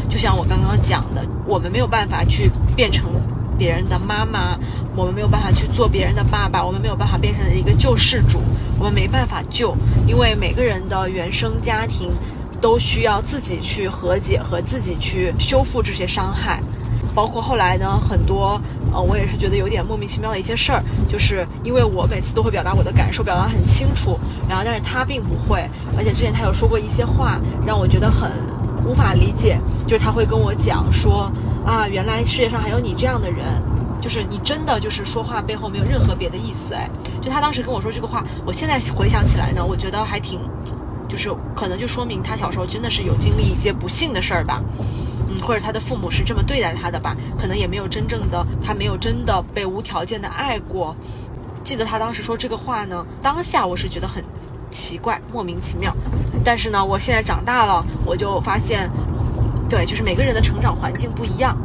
就像我刚刚讲的，我们没有办法去变成。别人的妈妈，我们没有办法去做别人的爸爸，我们没有办法变成一个救世主，我们没办法救，因为每个人的原生家庭都需要自己去和解和自己去修复这些伤害，包括后来呢，很多呃，我也是觉得有点莫名其妙的一些事儿，就是因为我每次都会表达我的感受，表达很清楚，然后但是他并不会，而且之前他有说过一些话，让我觉得很无法理解，就是他会跟我讲说。啊，原来世界上还有你这样的人，就是你真的就是说话背后没有任何别的意思哎。就他当时跟我说这个话，我现在回想起来呢，我觉得还挺，就是可能就说明他小时候真的是有经历一些不幸的事儿吧，嗯，或者他的父母是这么对待他的吧，可能也没有真正的他没有真的被无条件的爱过。记得他当时说这个话呢，当下我是觉得很奇怪，莫名其妙。但是呢，我现在长大了，我就发现。对，就是每个人的成长环境不一样，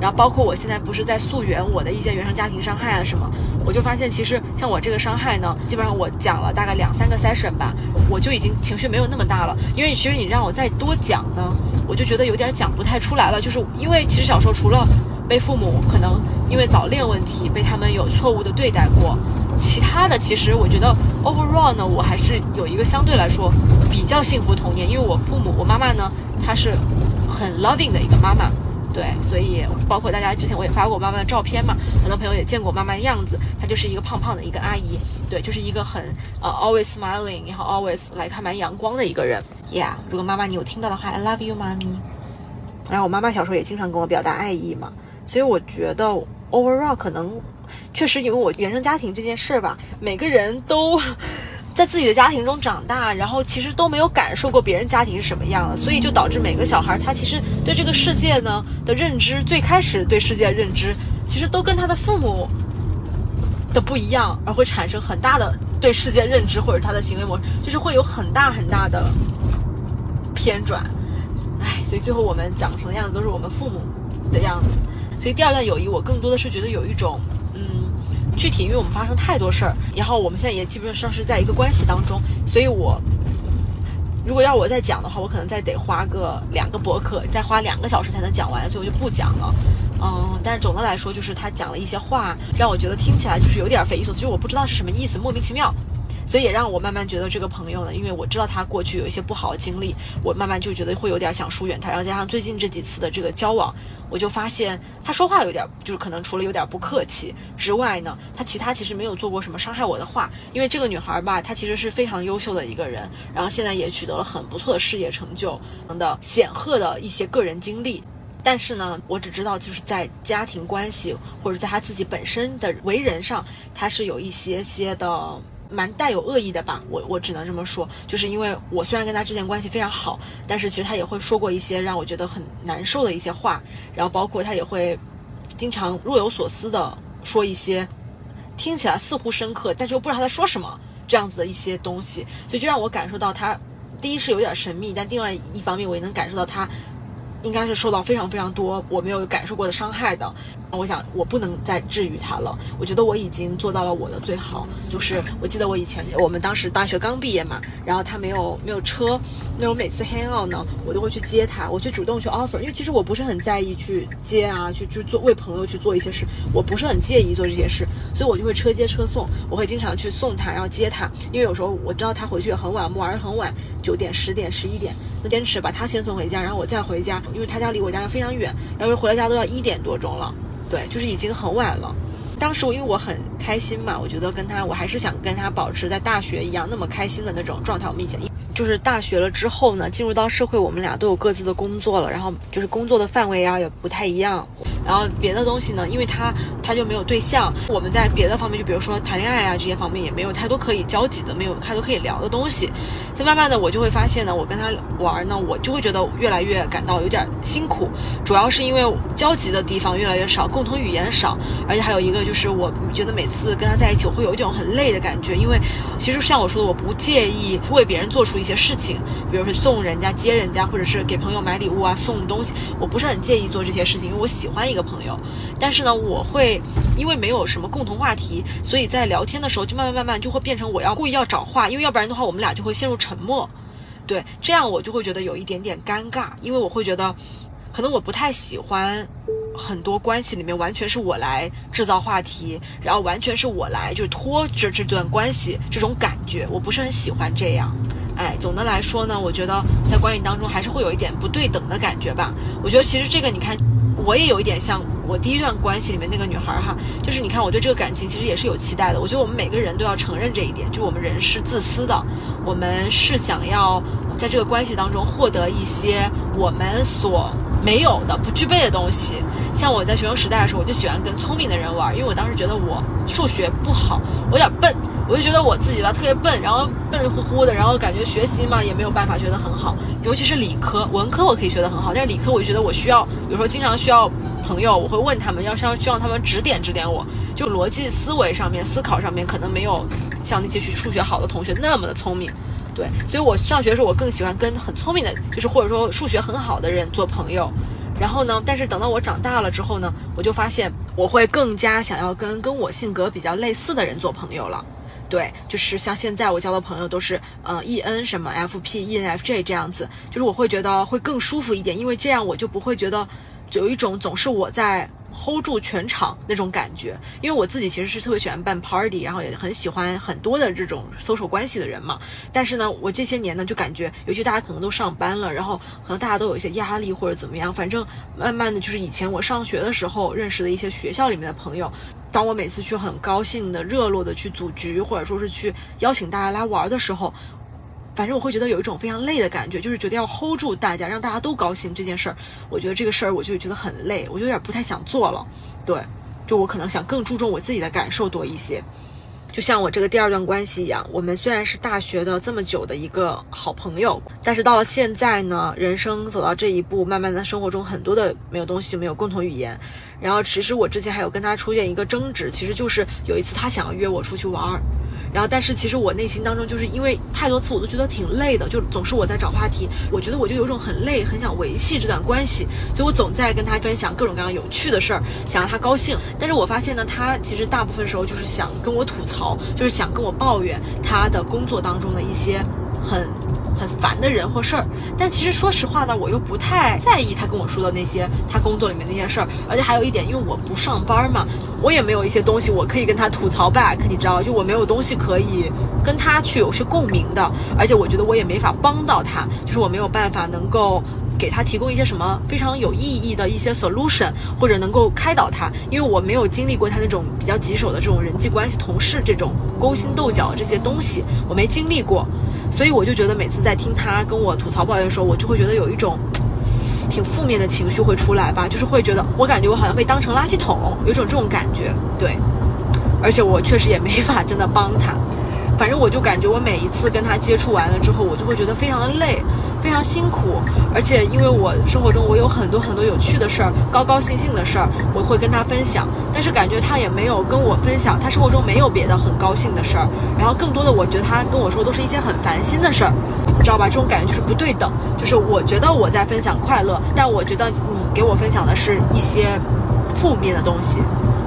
然后包括我现在不是在溯源我的一些原生家庭伤害啊什么，我就发现其实像我这个伤害呢，基本上我讲了大概两三个 session 吧，我就已经情绪没有那么大了，因为其实你让我再多讲呢，我就觉得有点讲不太出来了，就是因为其实小时候除了被父母可能因为早恋问题被他们有错误的对待过，其他的其实我觉得 overall 呢，我还是有一个相对来说比较幸福童年，因为我父母我妈妈呢，她是。很 loving 的一个妈妈，对，所以包括大家之前我也发过我妈妈的照片嘛，很多朋友也见过妈妈的样子，她就是一个胖胖的一个阿姨，对，就是一个很呃 always smiling，然后 always 来看蛮阳光的一个人，Yeah，如果妈妈你有听到的话，I love you，妈咪。然后我妈妈小时候也经常跟我表达爱意嘛，所以我觉得 overall 可能确实因为我原生家庭这件事吧，每个人都。在自己的家庭中长大，然后其实都没有感受过别人家庭是什么样的，所以就导致每个小孩他其实对这个世界呢的认知，最开始对世界认知，其实都跟他的父母的不一样，而会产生很大的对世界认知或者他的行为模式，就是会有很大很大的偏转。唉，所以最后我们长成的样子都是我们父母的样子。所以第二段友谊，我更多的是觉得有一种。嗯具体，因为我们发生太多事儿，然后我们现在也基本上是在一个关系当中，所以我如果要我再讲的话，我可能再得花个两个博客，再花两个小时才能讲完，所以我就不讲了。嗯，但是总的来说，就是他讲了一些话，让我觉得听起来就是有点匪夷所思，就是我不知道是什么意思，莫名其妙。所以也让我慢慢觉得这个朋友呢，因为我知道他过去有一些不好的经历，我慢慢就觉得会有点想疏远他。然后加上最近这几次的这个交往，我就发现他说话有点，就是可能除了有点不客气之外呢，他其他其实没有做过什么伤害我的话。因为这个女孩吧，她其实是非常优秀的一个人，然后现在也取得了很不错的事业成就等的显赫的一些个人经历。但是呢，我只知道就是在家庭关系或者在他自己本身的为人上，他是有一些些的蛮带有恶意的吧。我我只能这么说，就是因为我虽然跟他之前关系非常好，但是其实他也会说过一些让我觉得很难受的一些话，然后包括他也会经常若有所思的说一些听起来似乎深刻，但是又不知道他在说什么这样子的一些东西，所以就让我感受到他第一是有点神秘，但另外一方面我也能感受到他。应该是受到非常非常多我没有感受过的伤害的。我想我不能再治愈他了。我觉得我已经做到了我的最好。就是我记得我以前我们当时大学刚毕业嘛，然后他没有没有车，那我每次 hang out 呢，我都会去接他，我去主动去 offer，因为其实我不是很在意去接啊，去去做为朋友去做一些事，我不是很介意做这些事，所以我就会车接车送，我会经常去送他，然后接他，因为有时候我知道他回去也很晚，我们玩的很晚，九点、十点、十一点，那坚持把他先送回家，然后我再回家。因为他家离我家非常远，然后回到家都要一点多钟了，对，就是已经很晚了。当时我因为我很开心嘛，我觉得跟他，我还是想跟他保持在大学一样那么开心的那种状态。我们一起就是大学了之后呢，进入到社会，我们俩都有各自的工作了，然后就是工作的范围啊也不太一样。然后别的东西呢，因为他他就没有对象，我们在别的方面，就比如说谈恋爱啊这些方面也没有太多可以交集的，没有太多可以聊的东西。在慢慢的我就会发现呢，我跟他玩呢，我就会觉得越来越感到有点辛苦，主要是因为交集的地方越来越少，共同语言少，而且还有一个就是我觉得每次跟他在一起，我会有一种很累的感觉，因为其实像我说的，我不介意为别人做出一些些事情，比如说送人家、接人家，或者是给朋友买礼物啊、送东西，我不是很介意做这些事情，因为我喜欢一个。朋友，但是呢，我会因为没有什么共同话题，所以在聊天的时候就慢慢慢慢就会变成我要故意要找话，因为要不然的话我们俩就会陷入沉默。对，这样我就会觉得有一点点尴尬，因为我会觉得，可能我不太喜欢很多关系里面完全是我来制造话题，然后完全是我来就拖着这段关系这种感觉，我不是很喜欢这样。哎，总的来说呢，我觉得在关系当中还是会有一点不对等的感觉吧。我觉得其实这个你看。我也有一点像我第一段关系里面那个女孩哈，就是你看我对这个感情其实也是有期待的。我觉得我们每个人都要承认这一点，就我们人是自私的，我们是想要在这个关系当中获得一些我们所没有的、不具备的东西。像我在学生时代的时候，我就喜欢跟聪明的人玩，因为我当时觉得我数学不好，我有点笨。我就觉得我自己吧特别笨，然后笨乎乎的，然后感觉学习嘛也没有办法学得很好，尤其是理科，文科我可以学得很好，但是理科我就觉得我需要，有时候经常需要朋友，我会问他们，要像需要他们指点指点我，就逻辑思维上面、思考上面可能没有像那些学数学好的同学那么的聪明，对，所以我上学的时候我更喜欢跟很聪明的，就是或者说数学很好的人做朋友，然后呢，但是等到我长大了之后呢，我就发现我会更加想要跟跟我性格比较类似的人做朋友了。对，就是像现在我交的朋友都是，嗯，E N 什么 F P E N F J 这样子，就是我会觉得会更舒服一点，因为这样我就不会觉得有一种总是我在。Hold 住全场那种感觉，因为我自己其实是特别喜欢办 party，然后也很喜欢很多的这种 social 关系的人嘛。但是呢，我这些年呢就感觉，尤其大家可能都上班了，然后可能大家都有一些压力或者怎么样，反正慢慢的就是以前我上学的时候认识的一些学校里面的朋友，当我每次去很高兴的、热络的去组局，或者说是去邀请大家来玩的时候。反正我会觉得有一种非常累的感觉，就是觉得要 hold 住大家，让大家都高兴这件事儿。我觉得这个事儿，我就觉得很累，我有点不太想做了。对，就我可能想更注重我自己的感受多一些。就像我这个第二段关系一样，我们虽然是大学的这么久的一个好朋友，但是到了现在呢，人生走到这一步，慢慢的生活中很多的没有东西，没有共同语言。然后其实我之前还有跟他出现一个争执，其实就是有一次他想要约我出去玩儿。然后，但是其实我内心当中就是因为太多次我都觉得挺累的，就总是我在找话题。我觉得我就有种很累，很想维系这段关系，所以我总在跟他分享各种各样有趣的事儿，想让他高兴。但是我发现呢，他其实大部分时候就是想跟我吐槽，就是想跟我抱怨他的工作当中的一些很很烦的人或事儿。但其实说实话呢，我又不太在意他跟我说的那些他工作里面那些事儿。而且还有一点，因为我不上班嘛，我也没有一些东西我可以跟他吐槽 back，你知道，就我没有东西可以跟他去有些共鸣的。而且我觉得我也没法帮到他，就是我没有办法能够。给他提供一些什么非常有意义的一些 solution，或者能够开导他，因为我没有经历过他那种比较棘手的这种人际关系、同事这种勾心斗角这些东西，我没经历过，所以我就觉得每次在听他跟我吐槽抱怨的时候，我就会觉得有一种挺负面的情绪会出来吧，就是会觉得我感觉我好像被当成垃圾桶，有种这种感觉，对，而且我确实也没法真的帮他。反正我就感觉，我每一次跟他接触完了之后，我就会觉得非常的累，非常辛苦。而且因为我生活中我有很多很多有趣的事儿，高高兴兴的事儿，我会跟他分享。但是感觉他也没有跟我分享，他生活中没有别的很高兴的事儿。然后更多的，我觉得他跟我说都是一些很烦心的事儿，你知道吧？这种感觉就是不对等。就是我觉得我在分享快乐，但我觉得你给我分享的是一些负面的东西。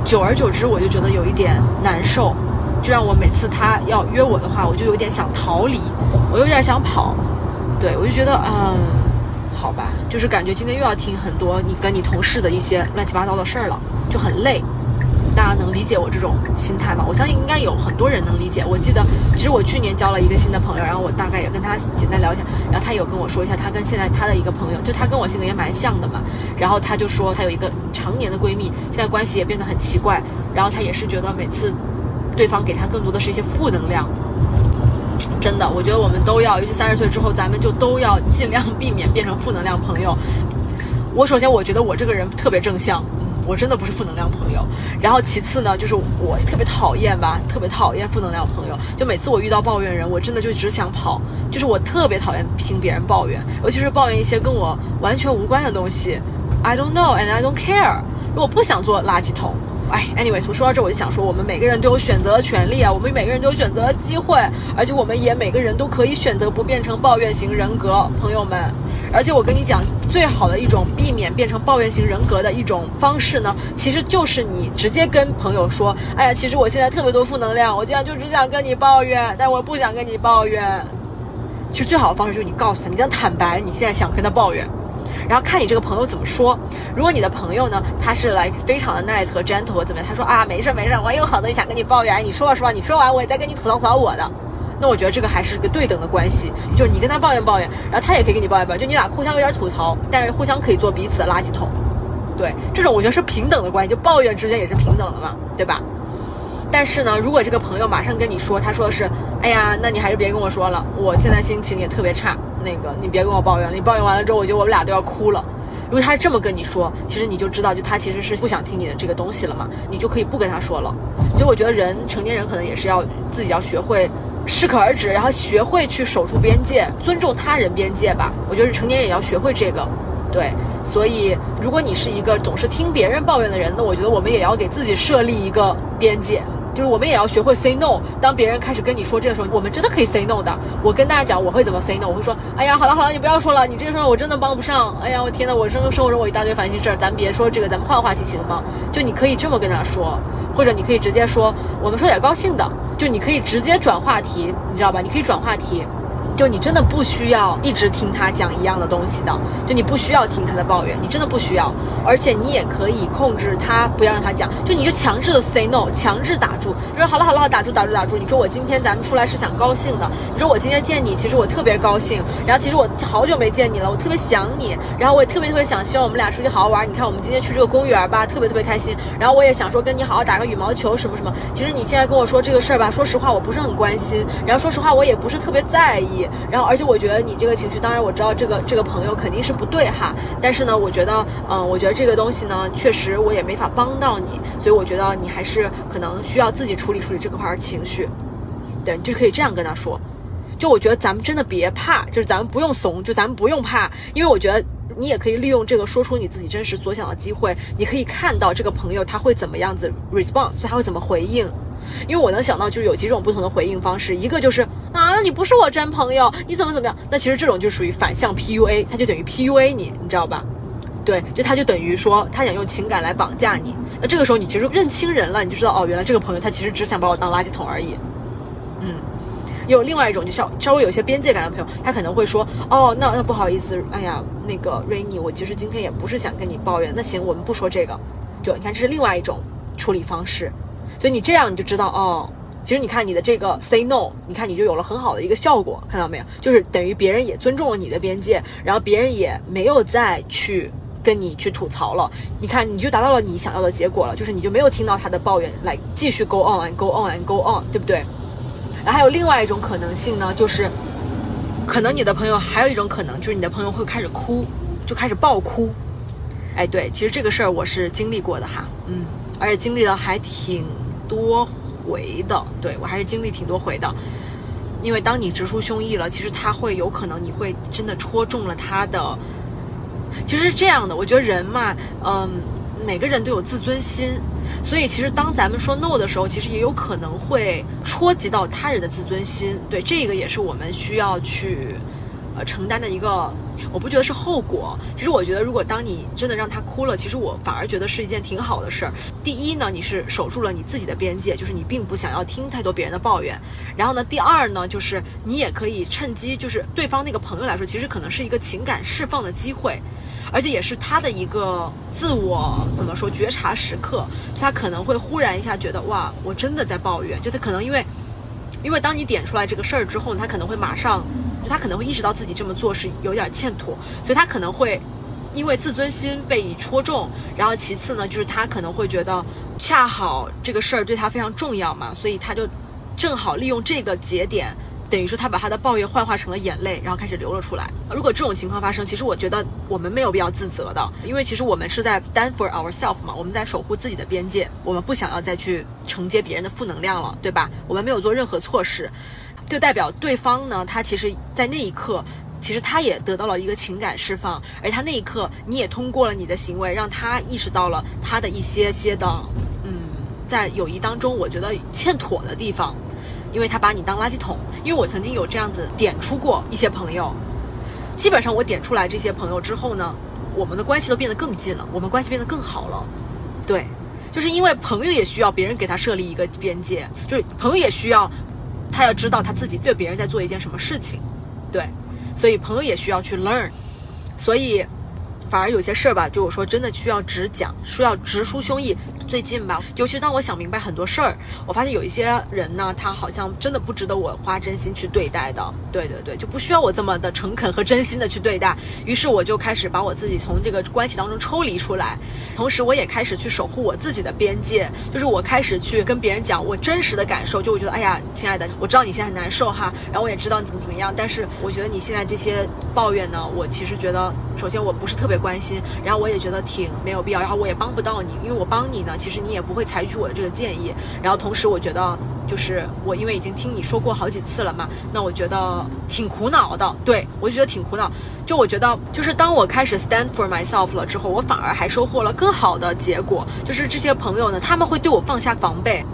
久而久之，我就觉得有一点难受。就让我每次他要约我的话，我就有点想逃离，我有点想跑，对我就觉得，嗯，好吧，就是感觉今天又要听很多你跟你同事的一些乱七八糟的事儿了，就很累。大家能理解我这种心态吗？我相信应该有很多人能理解。我记得，其实我去年交了一个新的朋友，然后我大概也跟他简单聊一下，然后他有跟我说一下，他跟现在他的一个朋友，就他跟我性格也蛮像的嘛，然后他就说他有一个常年的闺蜜，现在关系也变得很奇怪，然后他也是觉得每次。对方给他更多的是一些负能量，真的，我觉得我们都要，尤其三十岁之后，咱们就都要尽量避免变成负能量朋友。我首先我觉得我这个人特别正向，嗯，我真的不是负能量朋友。然后其次呢，就是我特别讨厌吧，特别讨厌负能量朋友。就每次我遇到抱怨人，我真的就只想跑，就是我特别讨厌听别人抱怨，尤其是抱怨一些跟我完全无关的东西。I don't know and I don't care，我不想做垃圾桶。哎，anyways，我说到这，我就想说，我们每个人都有选择的权利啊，我们每个人都有选择的机会，而且我们也每个人都可以选择不变成抱怨型人格，朋友们。而且我跟你讲，最好的一种避免变成抱怨型人格的一种方式呢，其实就是你直接跟朋友说，哎呀，其实我现在特别多负能量，我现在就只想跟你抱怨，但我不想跟你抱怨。其实最好的方式就是你告诉他，你这样坦白，你现在想跟他抱怨。然后看你这个朋友怎么说。如果你的朋友呢，他是来非常的 nice 和 gentle 怎么样，他说啊，没事没事，我有好多想跟你抱怨，你说吧说吧，你说完我也再跟你吐槽吐槽我的。那我觉得这个还是个对等的关系，就是你跟他抱怨抱怨，然后他也可以跟你抱怨抱怨，就你俩互相有点吐槽，但是互相可以做彼此的垃圾桶。对，这种我觉得是平等的关系，就抱怨之间也是平等的嘛，对吧？但是呢，如果这个朋友马上跟你说，他说的是，哎呀，那你还是别跟我说了，我现在心情也特别差。那个，你别跟我抱怨。你抱怨完了之后，我觉得我们俩都要哭了。如果他这么跟你说，其实你就知道，就他其实是不想听你的这个东西了嘛。你就可以不跟他说了。所以我觉得人成年人可能也是要自己要学会适可而止，然后学会去守住边界，尊重他人边界吧。我觉得成年人也要学会这个。对，所以如果你是一个总是听别人抱怨的人，那我觉得我们也要给自己设立一个边界。就是我们也要学会 say no。当别人开始跟你说这个时候，我们真的可以 say no 的。我跟大家讲，我会怎么 say no？我会说，哎呀，好了好了，你不要说了，你这个时候我真的帮不上。哎呀，我天呐，我生生活中我一大堆烦心事儿，咱别说这个，咱们换个话题行吗？就你可以这么跟他说，或者你可以直接说，我们说点高兴的。就你可以直接转话题，你知道吧？你可以转话题。就你真的不需要一直听他讲一样的东西的，就你不需要听他的抱怨，你真的不需要。而且你也可以控制他，不要让他讲，就你就强制的 say no，强制打住。你说好了好了好，打住打住打住。你说我今天咱们出来是想高兴的。你说我今天见你，其实我特别高兴。然后其实我好久没见你了，我特别想你。然后我也特别特别想，希望我们俩出去好好玩。你看我们今天去这个公园吧，特别特别开心。然后我也想说跟你好好打个羽毛球什么什么。其实你现在跟我说这个事儿吧，说实话我不是很关心。然后说实话我也不是特别在意。然后，而且我觉得你这个情绪，当然我知道这个这个朋友肯定是不对哈，但是呢，我觉得，嗯，我觉得这个东西呢，确实我也没法帮到你，所以我觉得你还是可能需要自己处理处理这块情绪，对，就可以这样跟他说。就我觉得咱们真的别怕，就是咱们不用怂，就咱们不用怕，因为我觉得你也可以利用这个说出你自己真实所想的机会，你可以看到这个朋友他会怎么样子 response，他会怎么回应。因为我能想到就是有几种不同的回应方式，一个就是啊，你不是我真朋友，你怎么怎么样？那其实这种就属于反向 PUA，他就等于 PUA 你，你知道吧？对，就他就等于说他想用情感来绑架你。那这个时候你其实认清人了，你就知道哦，原来这个朋友他其实只想把我当垃圾桶而已。嗯。有另外一种就稍稍微有些边界感的朋友，他可能会说，哦，那那不好意思，哎呀，那个 Rainy，我其实今天也不是想跟你抱怨，那行，我们不说这个，就你看这是另外一种处理方式，所以你这样你就知道，哦，其实你看你的这个 say no，你看你就有了很好的一个效果，看到没有？就是等于别人也尊重了你的边界，然后别人也没有再去。跟你去吐槽了，你看你就达到了你想要的结果了，就是你就没有听到他的抱怨，来继续 go on and go on and go on，对不对？然后还有另外一种可能性呢，就是可能你的朋友还有一种可能，就是你的朋友会开始哭，就开始爆哭。哎，对，其实这个事儿我是经历过的哈，嗯，而且经历了还挺多回的，对我还是经历挺多回的。因为当你直抒胸臆了，其实他会有可能你会真的戳中了他的。其实是这样的，我觉得人嘛，嗯，每个人都有自尊心，所以其实当咱们说 no 的时候，其实也有可能会戳及到他人的自尊心。对，这个也是我们需要去。呃，承担的一个，我不觉得是后果。其实我觉得，如果当你真的让他哭了，其实我反而觉得是一件挺好的事儿。第一呢，你是守住了你自己的边界，就是你并不想要听太多别人的抱怨。然后呢，第二呢，就是你也可以趁机，就是对方那个朋友来说，其实可能是一个情感释放的机会，而且也是他的一个自我怎么说觉察时刻。他可能会忽然一下觉得，哇，我真的在抱怨。就他可能因为，因为当你点出来这个事儿之后，他可能会马上。就他可能会意识到自己这么做是有点欠妥，所以他可能会因为自尊心被戳中，然后其次呢，就是他可能会觉得恰好这个事儿对他非常重要嘛，所以他就正好利用这个节点，等于说他把他的抱怨幻化成了眼泪，然后开始流了出来。如果这种情况发生，其实我觉得我们没有必要自责的，因为其实我们是在 stand for ourselves 嘛，我们在守护自己的边界，我们不想要再去承接别人的负能量了，对吧？我们没有做任何错事。就代表对方呢，他其实，在那一刻，其实他也得到了一个情感释放，而他那一刻，你也通过了你的行为，让他意识到了他的一些些的，嗯，在友谊当中，我觉得欠妥的地方，因为他把你当垃圾桶。因为我曾经有这样子点出过一些朋友，基本上我点出来这些朋友之后呢，我们的关系都变得更近了，我们关系变得更好了。对，就是因为朋友也需要别人给他设立一个边界，就是朋友也需要。他要知道他自己对别人在做一件什么事情，对，所以朋友也需要去 learn，所以。反而有些事儿吧，就我说真的需要直讲，需要直抒胸臆。最近吧，尤其当我想明白很多事儿，我发现有一些人呢，他好像真的不值得我花真心去对待的。对对对，就不需要我这么的诚恳和真心的去对待。于是我就开始把我自己从这个关系当中抽离出来，同时我也开始去守护我自己的边界。就是我开始去跟别人讲我真实的感受，就我觉得，哎呀，亲爱的，我知道你现在很难受哈，然后我也知道你怎么怎么样，但是我觉得你现在这些抱怨呢，我其实觉得，首先我不是特别。关心，然后我也觉得挺没有必要，然后我也帮不到你，因为我帮你呢，其实你也不会采取我的这个建议。然后同时，我觉得就是我因为已经听你说过好几次了嘛，那我觉得挺苦恼的。对我就觉得挺苦恼。就我觉得，就是当我开始 stand for myself 了之后，我反而还收获了更好的结果。就是这些朋友呢，他们会对我放下防备。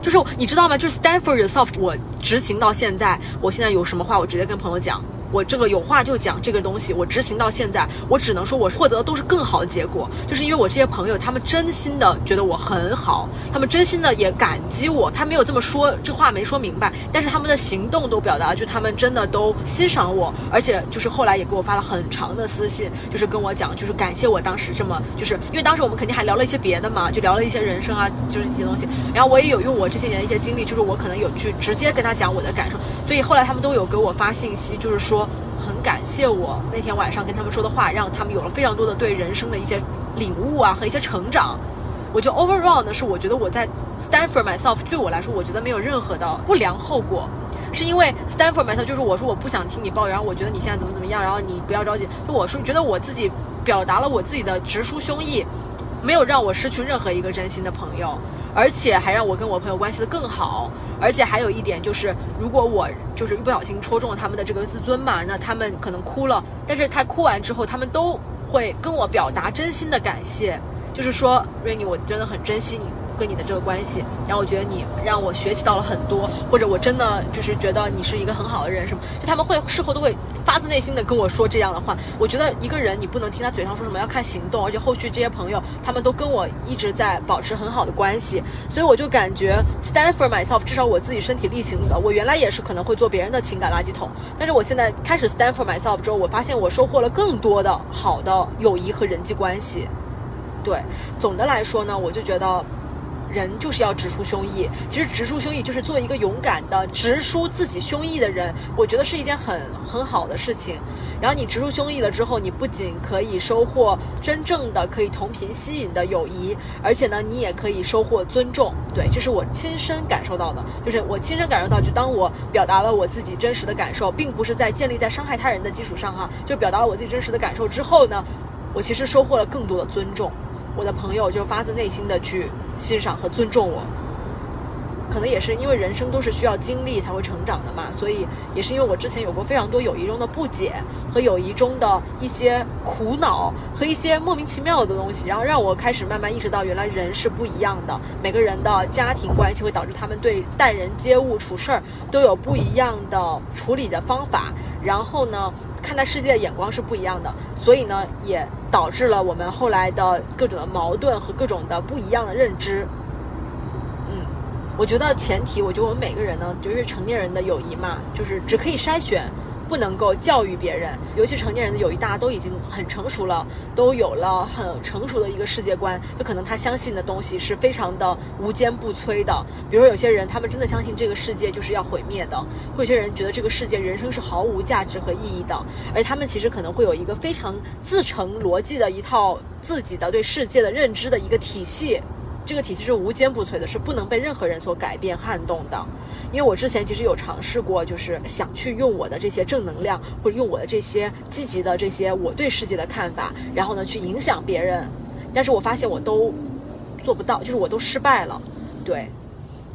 就是你知道吗？就是 stand for yourself，我执行到现在，我现在有什么话，我直接跟朋友讲。我这个有话就讲这个东西，我执行到现在，我只能说我获得的都是更好的结果，就是因为我这些朋友，他们真心的觉得我很好，他们真心的也感激我，他没有这么说，这话没说明白，但是他们的行动都表达，就他们真的都欣赏我，而且就是后来也给我发了很长的私信，就是跟我讲，就是感谢我当时这么，就是因为当时我们肯定还聊了一些别的嘛，就聊了一些人生啊，就是一些东西，然后我也有用我这些年的一些经历，就是我可能有去直接跟他讲我的感受，所以后来他们都有给我发信息，就是说。很感谢我那天晚上跟他们说的话，让他们有了非常多的对人生的一些领悟啊和一些成长。我就 overall 呢是我觉得我在 stand for myself 对我来说，我觉得没有任何的不良后果，是因为 stand for myself 就是我说我不想听你抱怨，然后我觉得你现在怎么怎么样，然后你不要着急。就我说觉得我自己表达了我自己的直抒胸臆，没有让我失去任何一个真心的朋友。而且还让我跟我朋友关系的更好，而且还有一点就是，如果我就是一不小心戳中了他们的这个自尊嘛，那他们可能哭了，但是他哭完之后，他们都会跟我表达真心的感谢，就是说瑞妮，我真的很珍惜你跟你的这个关系，然后我觉得你让我学习到了很多，或者我真的就是觉得你是一个很好的人什么，就他们会事后都会发自内心的跟我说这样的话。我觉得一个人你不能听他嘴上说什么，要看行动。而且后续这些朋友他们都跟我一直在保持很好的关系，所以我就感觉 stand for myself。至少我自己身体力行的，我原来也是可能会做别人的情感垃圾桶，但是我现在开始 stand for myself 之后，我发现我收获了更多的好的友谊和人际关系。对，总的来说呢，我就觉得。人就是要直抒胸臆，其实直抒胸臆就是做一个勇敢的直抒自己胸臆的人，我觉得是一件很很好的事情。然后你直抒胸臆了之后，你不仅可以收获真正的可以同频吸引的友谊，而且呢，你也可以收获尊重。对，这是我亲身感受到的，就是我亲身感受到，就当我表达了我自己真实的感受，并不是在建立在伤害他人的基础上哈，就表达了我自己真实的感受之后呢，我其实收获了更多的尊重。我的朋友就发自内心的去。欣赏和尊重我，可能也是因为人生都是需要经历才会成长的嘛，所以也是因为我之前有过非常多友谊中的不解和友谊中的一些苦恼和一些莫名其妙的东西，然后让我开始慢慢意识到，原来人是不一样的，每个人的家庭关系会导致他们对待人接物、处事儿都有不一样的处理的方法，然后呢，看待世界的眼光是不一样的，所以呢，也。导致了我们后来的各种的矛盾和各种的不一样的认知。嗯，我觉得前提，我觉得我们每个人呢，就是成年人的友谊嘛，就是只可以筛选。不能够教育别人，尤其成年人的友谊，大家都已经很成熟了，都有了很成熟的一个世界观，就可能他相信的东西是非常的无坚不摧的。比如说有些人，他们真的相信这个世界就是要毁灭的；，或有些人觉得这个世界人生是毫无价值和意义的，而他们其实可能会有一个非常自成逻辑的一套自己的对世界的认知的一个体系。这个体系是无坚不摧的，是不能被任何人所改变撼动的。因为我之前其实有尝试过，就是想去用我的这些正能量，或者用我的这些积极的这些我对世界的看法，然后呢去影响别人，但是我发现我都做不到，就是我都失败了，对。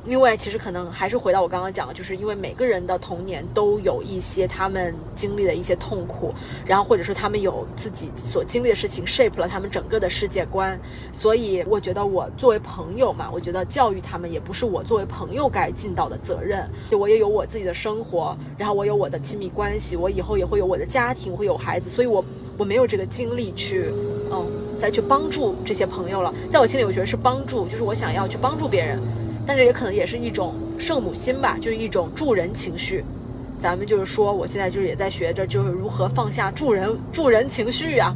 因为其实可能还是回到我刚刚讲的，就是因为每个人的童年都有一些他们经历的一些痛苦，然后或者说他们有自己所经历的事情 shape 了他们整个的世界观，所以我觉得我作为朋友嘛，我觉得教育他们也不是我作为朋友该尽到的责任。我也有我自己的生活，然后我有我的亲密关系，我以后也会有我的家庭，会有孩子，所以我我没有这个精力去，嗯，再去帮助这些朋友了。在我心里，我觉得是帮助，就是我想要去帮助别人。但是也可能也是一种圣母心吧，就是一种助人情绪。咱们就是说，我现在就是也在学着，就是如何放下助人助人情绪啊。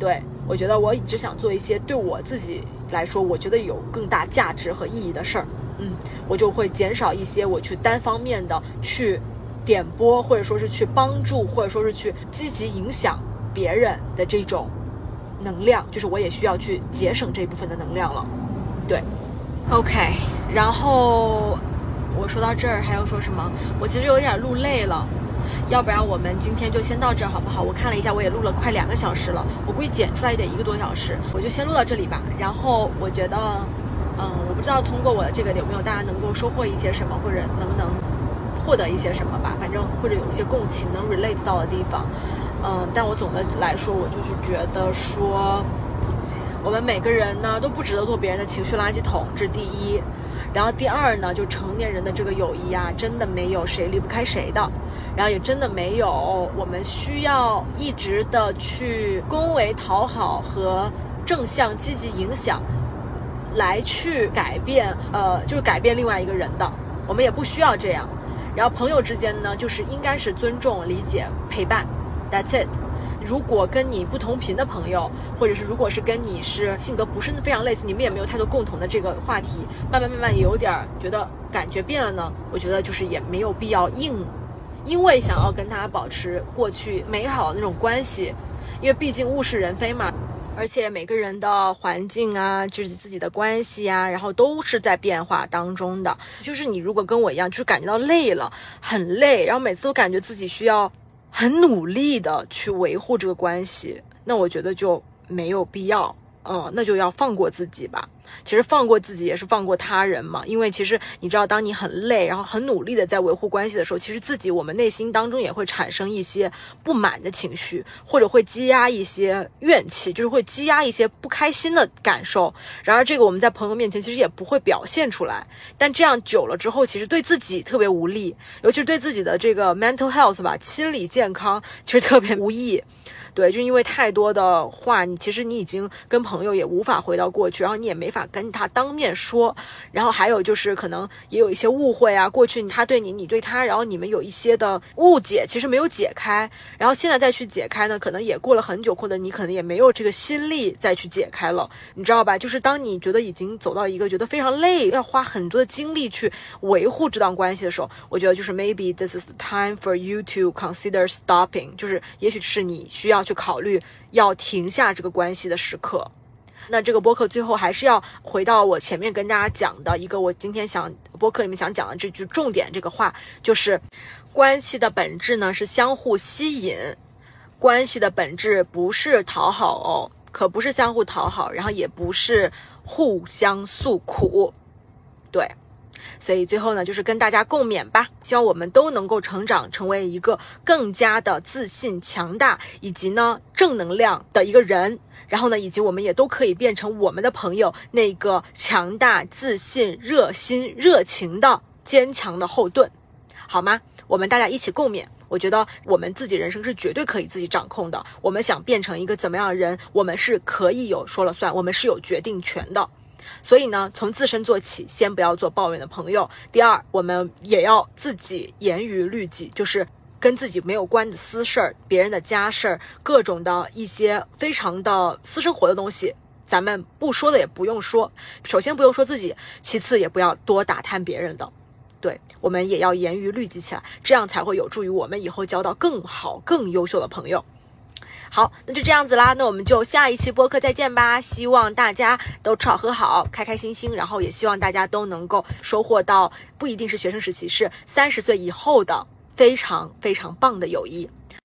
对我觉得我只想做一些对我自己来说，我觉得有更大价值和意义的事儿。嗯，我就会减少一些我去单方面的去点拨，或者说是去帮助，或者说是去积极影响别人的这种能量。就是我也需要去节省这部分的能量了。对。OK，然后我说到这儿还要说什么？我其实有点录累了，要不然我们今天就先到这儿好不好？我看了一下，我也录了快两个小时了，我估计剪出来得一个多小时，我就先录到这里吧。然后我觉得，嗯，我不知道通过我的这个有没有大家能够收获一些什么，或者能不能获得一些什么吧。反正或者有一些共情能 relate 到的地方，嗯，但我总的来说，我就是觉得说。我们每个人呢都不值得做别人的情绪垃圾桶，这是第一。然后第二呢，就成年人的这个友谊啊，真的没有谁离不开谁的，然后也真的没有我们需要一直的去恭维讨好和正向积极影响来去改变，呃，就是改变另外一个人的，我们也不需要这样。然后朋友之间呢，就是应该是尊重、理解、陪伴，That's it。如果跟你不同频的朋友，或者是如果是跟你是性格不是非常类似，你们也没有太多共同的这个话题，慢慢慢慢也有点觉得感觉变了呢。我觉得就是也没有必要硬，因为想要跟他保持过去美好的那种关系，因为毕竟物是人非嘛，而且每个人的环境啊，就是自己的关系啊，然后都是在变化当中的。就是你如果跟我一样，就是感觉到累了，很累，然后每次都感觉自己需要。很努力的去维护这个关系，那我觉得就没有必要。嗯，那就要放过自己吧。其实放过自己也是放过他人嘛，因为其实你知道，当你很累，然后很努力的在维护关系的时候，其实自己我们内心当中也会产生一些不满的情绪，或者会积压一些怨气，就是会积压一些不开心的感受。然而这个我们在朋友面前其实也不会表现出来，但这样久了之后，其实对自己特别无力，尤其是对自己的这个 mental health 吧，心理健康其实特别无益。对，就因为太多的话，你其实你已经跟朋友也无法回到过去，然后你也没法跟他当面说，然后还有就是可能也有一些误会啊，过去他对你，你对他，然后你们有一些的误解，其实没有解开，然后现在再去解开呢，可能也过了很久，或者你可能也没有这个心力再去解开了，你知道吧？就是当你觉得已经走到一个觉得非常累，要花很多的精力去维护这段关系的时候，我觉得就是 maybe this is the time for you to consider stopping，就是也许是你需要。去考虑要停下这个关系的时刻，那这个播客最后还是要回到我前面跟大家讲的一个，我今天想播客里面想讲的这句重点，这个话就是关系的本质呢是相互吸引，关系的本质不是讨好哦，可不是相互讨好，然后也不是互相诉苦，对。所以最后呢，就是跟大家共勉吧，希望我们都能够成长，成为一个更加的自信、强大以及呢正能量的一个人。然后呢，以及我们也都可以变成我们的朋友那个强大、自信、热心、热情的坚强的后盾，好吗？我们大家一起共勉。我觉得我们自己人生是绝对可以自己掌控的。我们想变成一个怎么样的人，我们是可以有说了算，我们是有决定权的。所以呢，从自身做起，先不要做抱怨的朋友。第二，我们也要自己严于律己，就是跟自己没有关的私事儿、别人的家事儿、各种的一些非常的私生活的东西，咱们不说的也不用说。首先不用说自己，其次也不要多打探别人的。对我们也要严于律己起来，这样才会有助于我们以后交到更好、更优秀的朋友。好，那就这样子啦，那我们就下一期播客再见吧。希望大家都吃好喝好，开开心心，然后也希望大家都能够收获到不一定是学生时期，是三十岁以后的非常非常棒的友谊。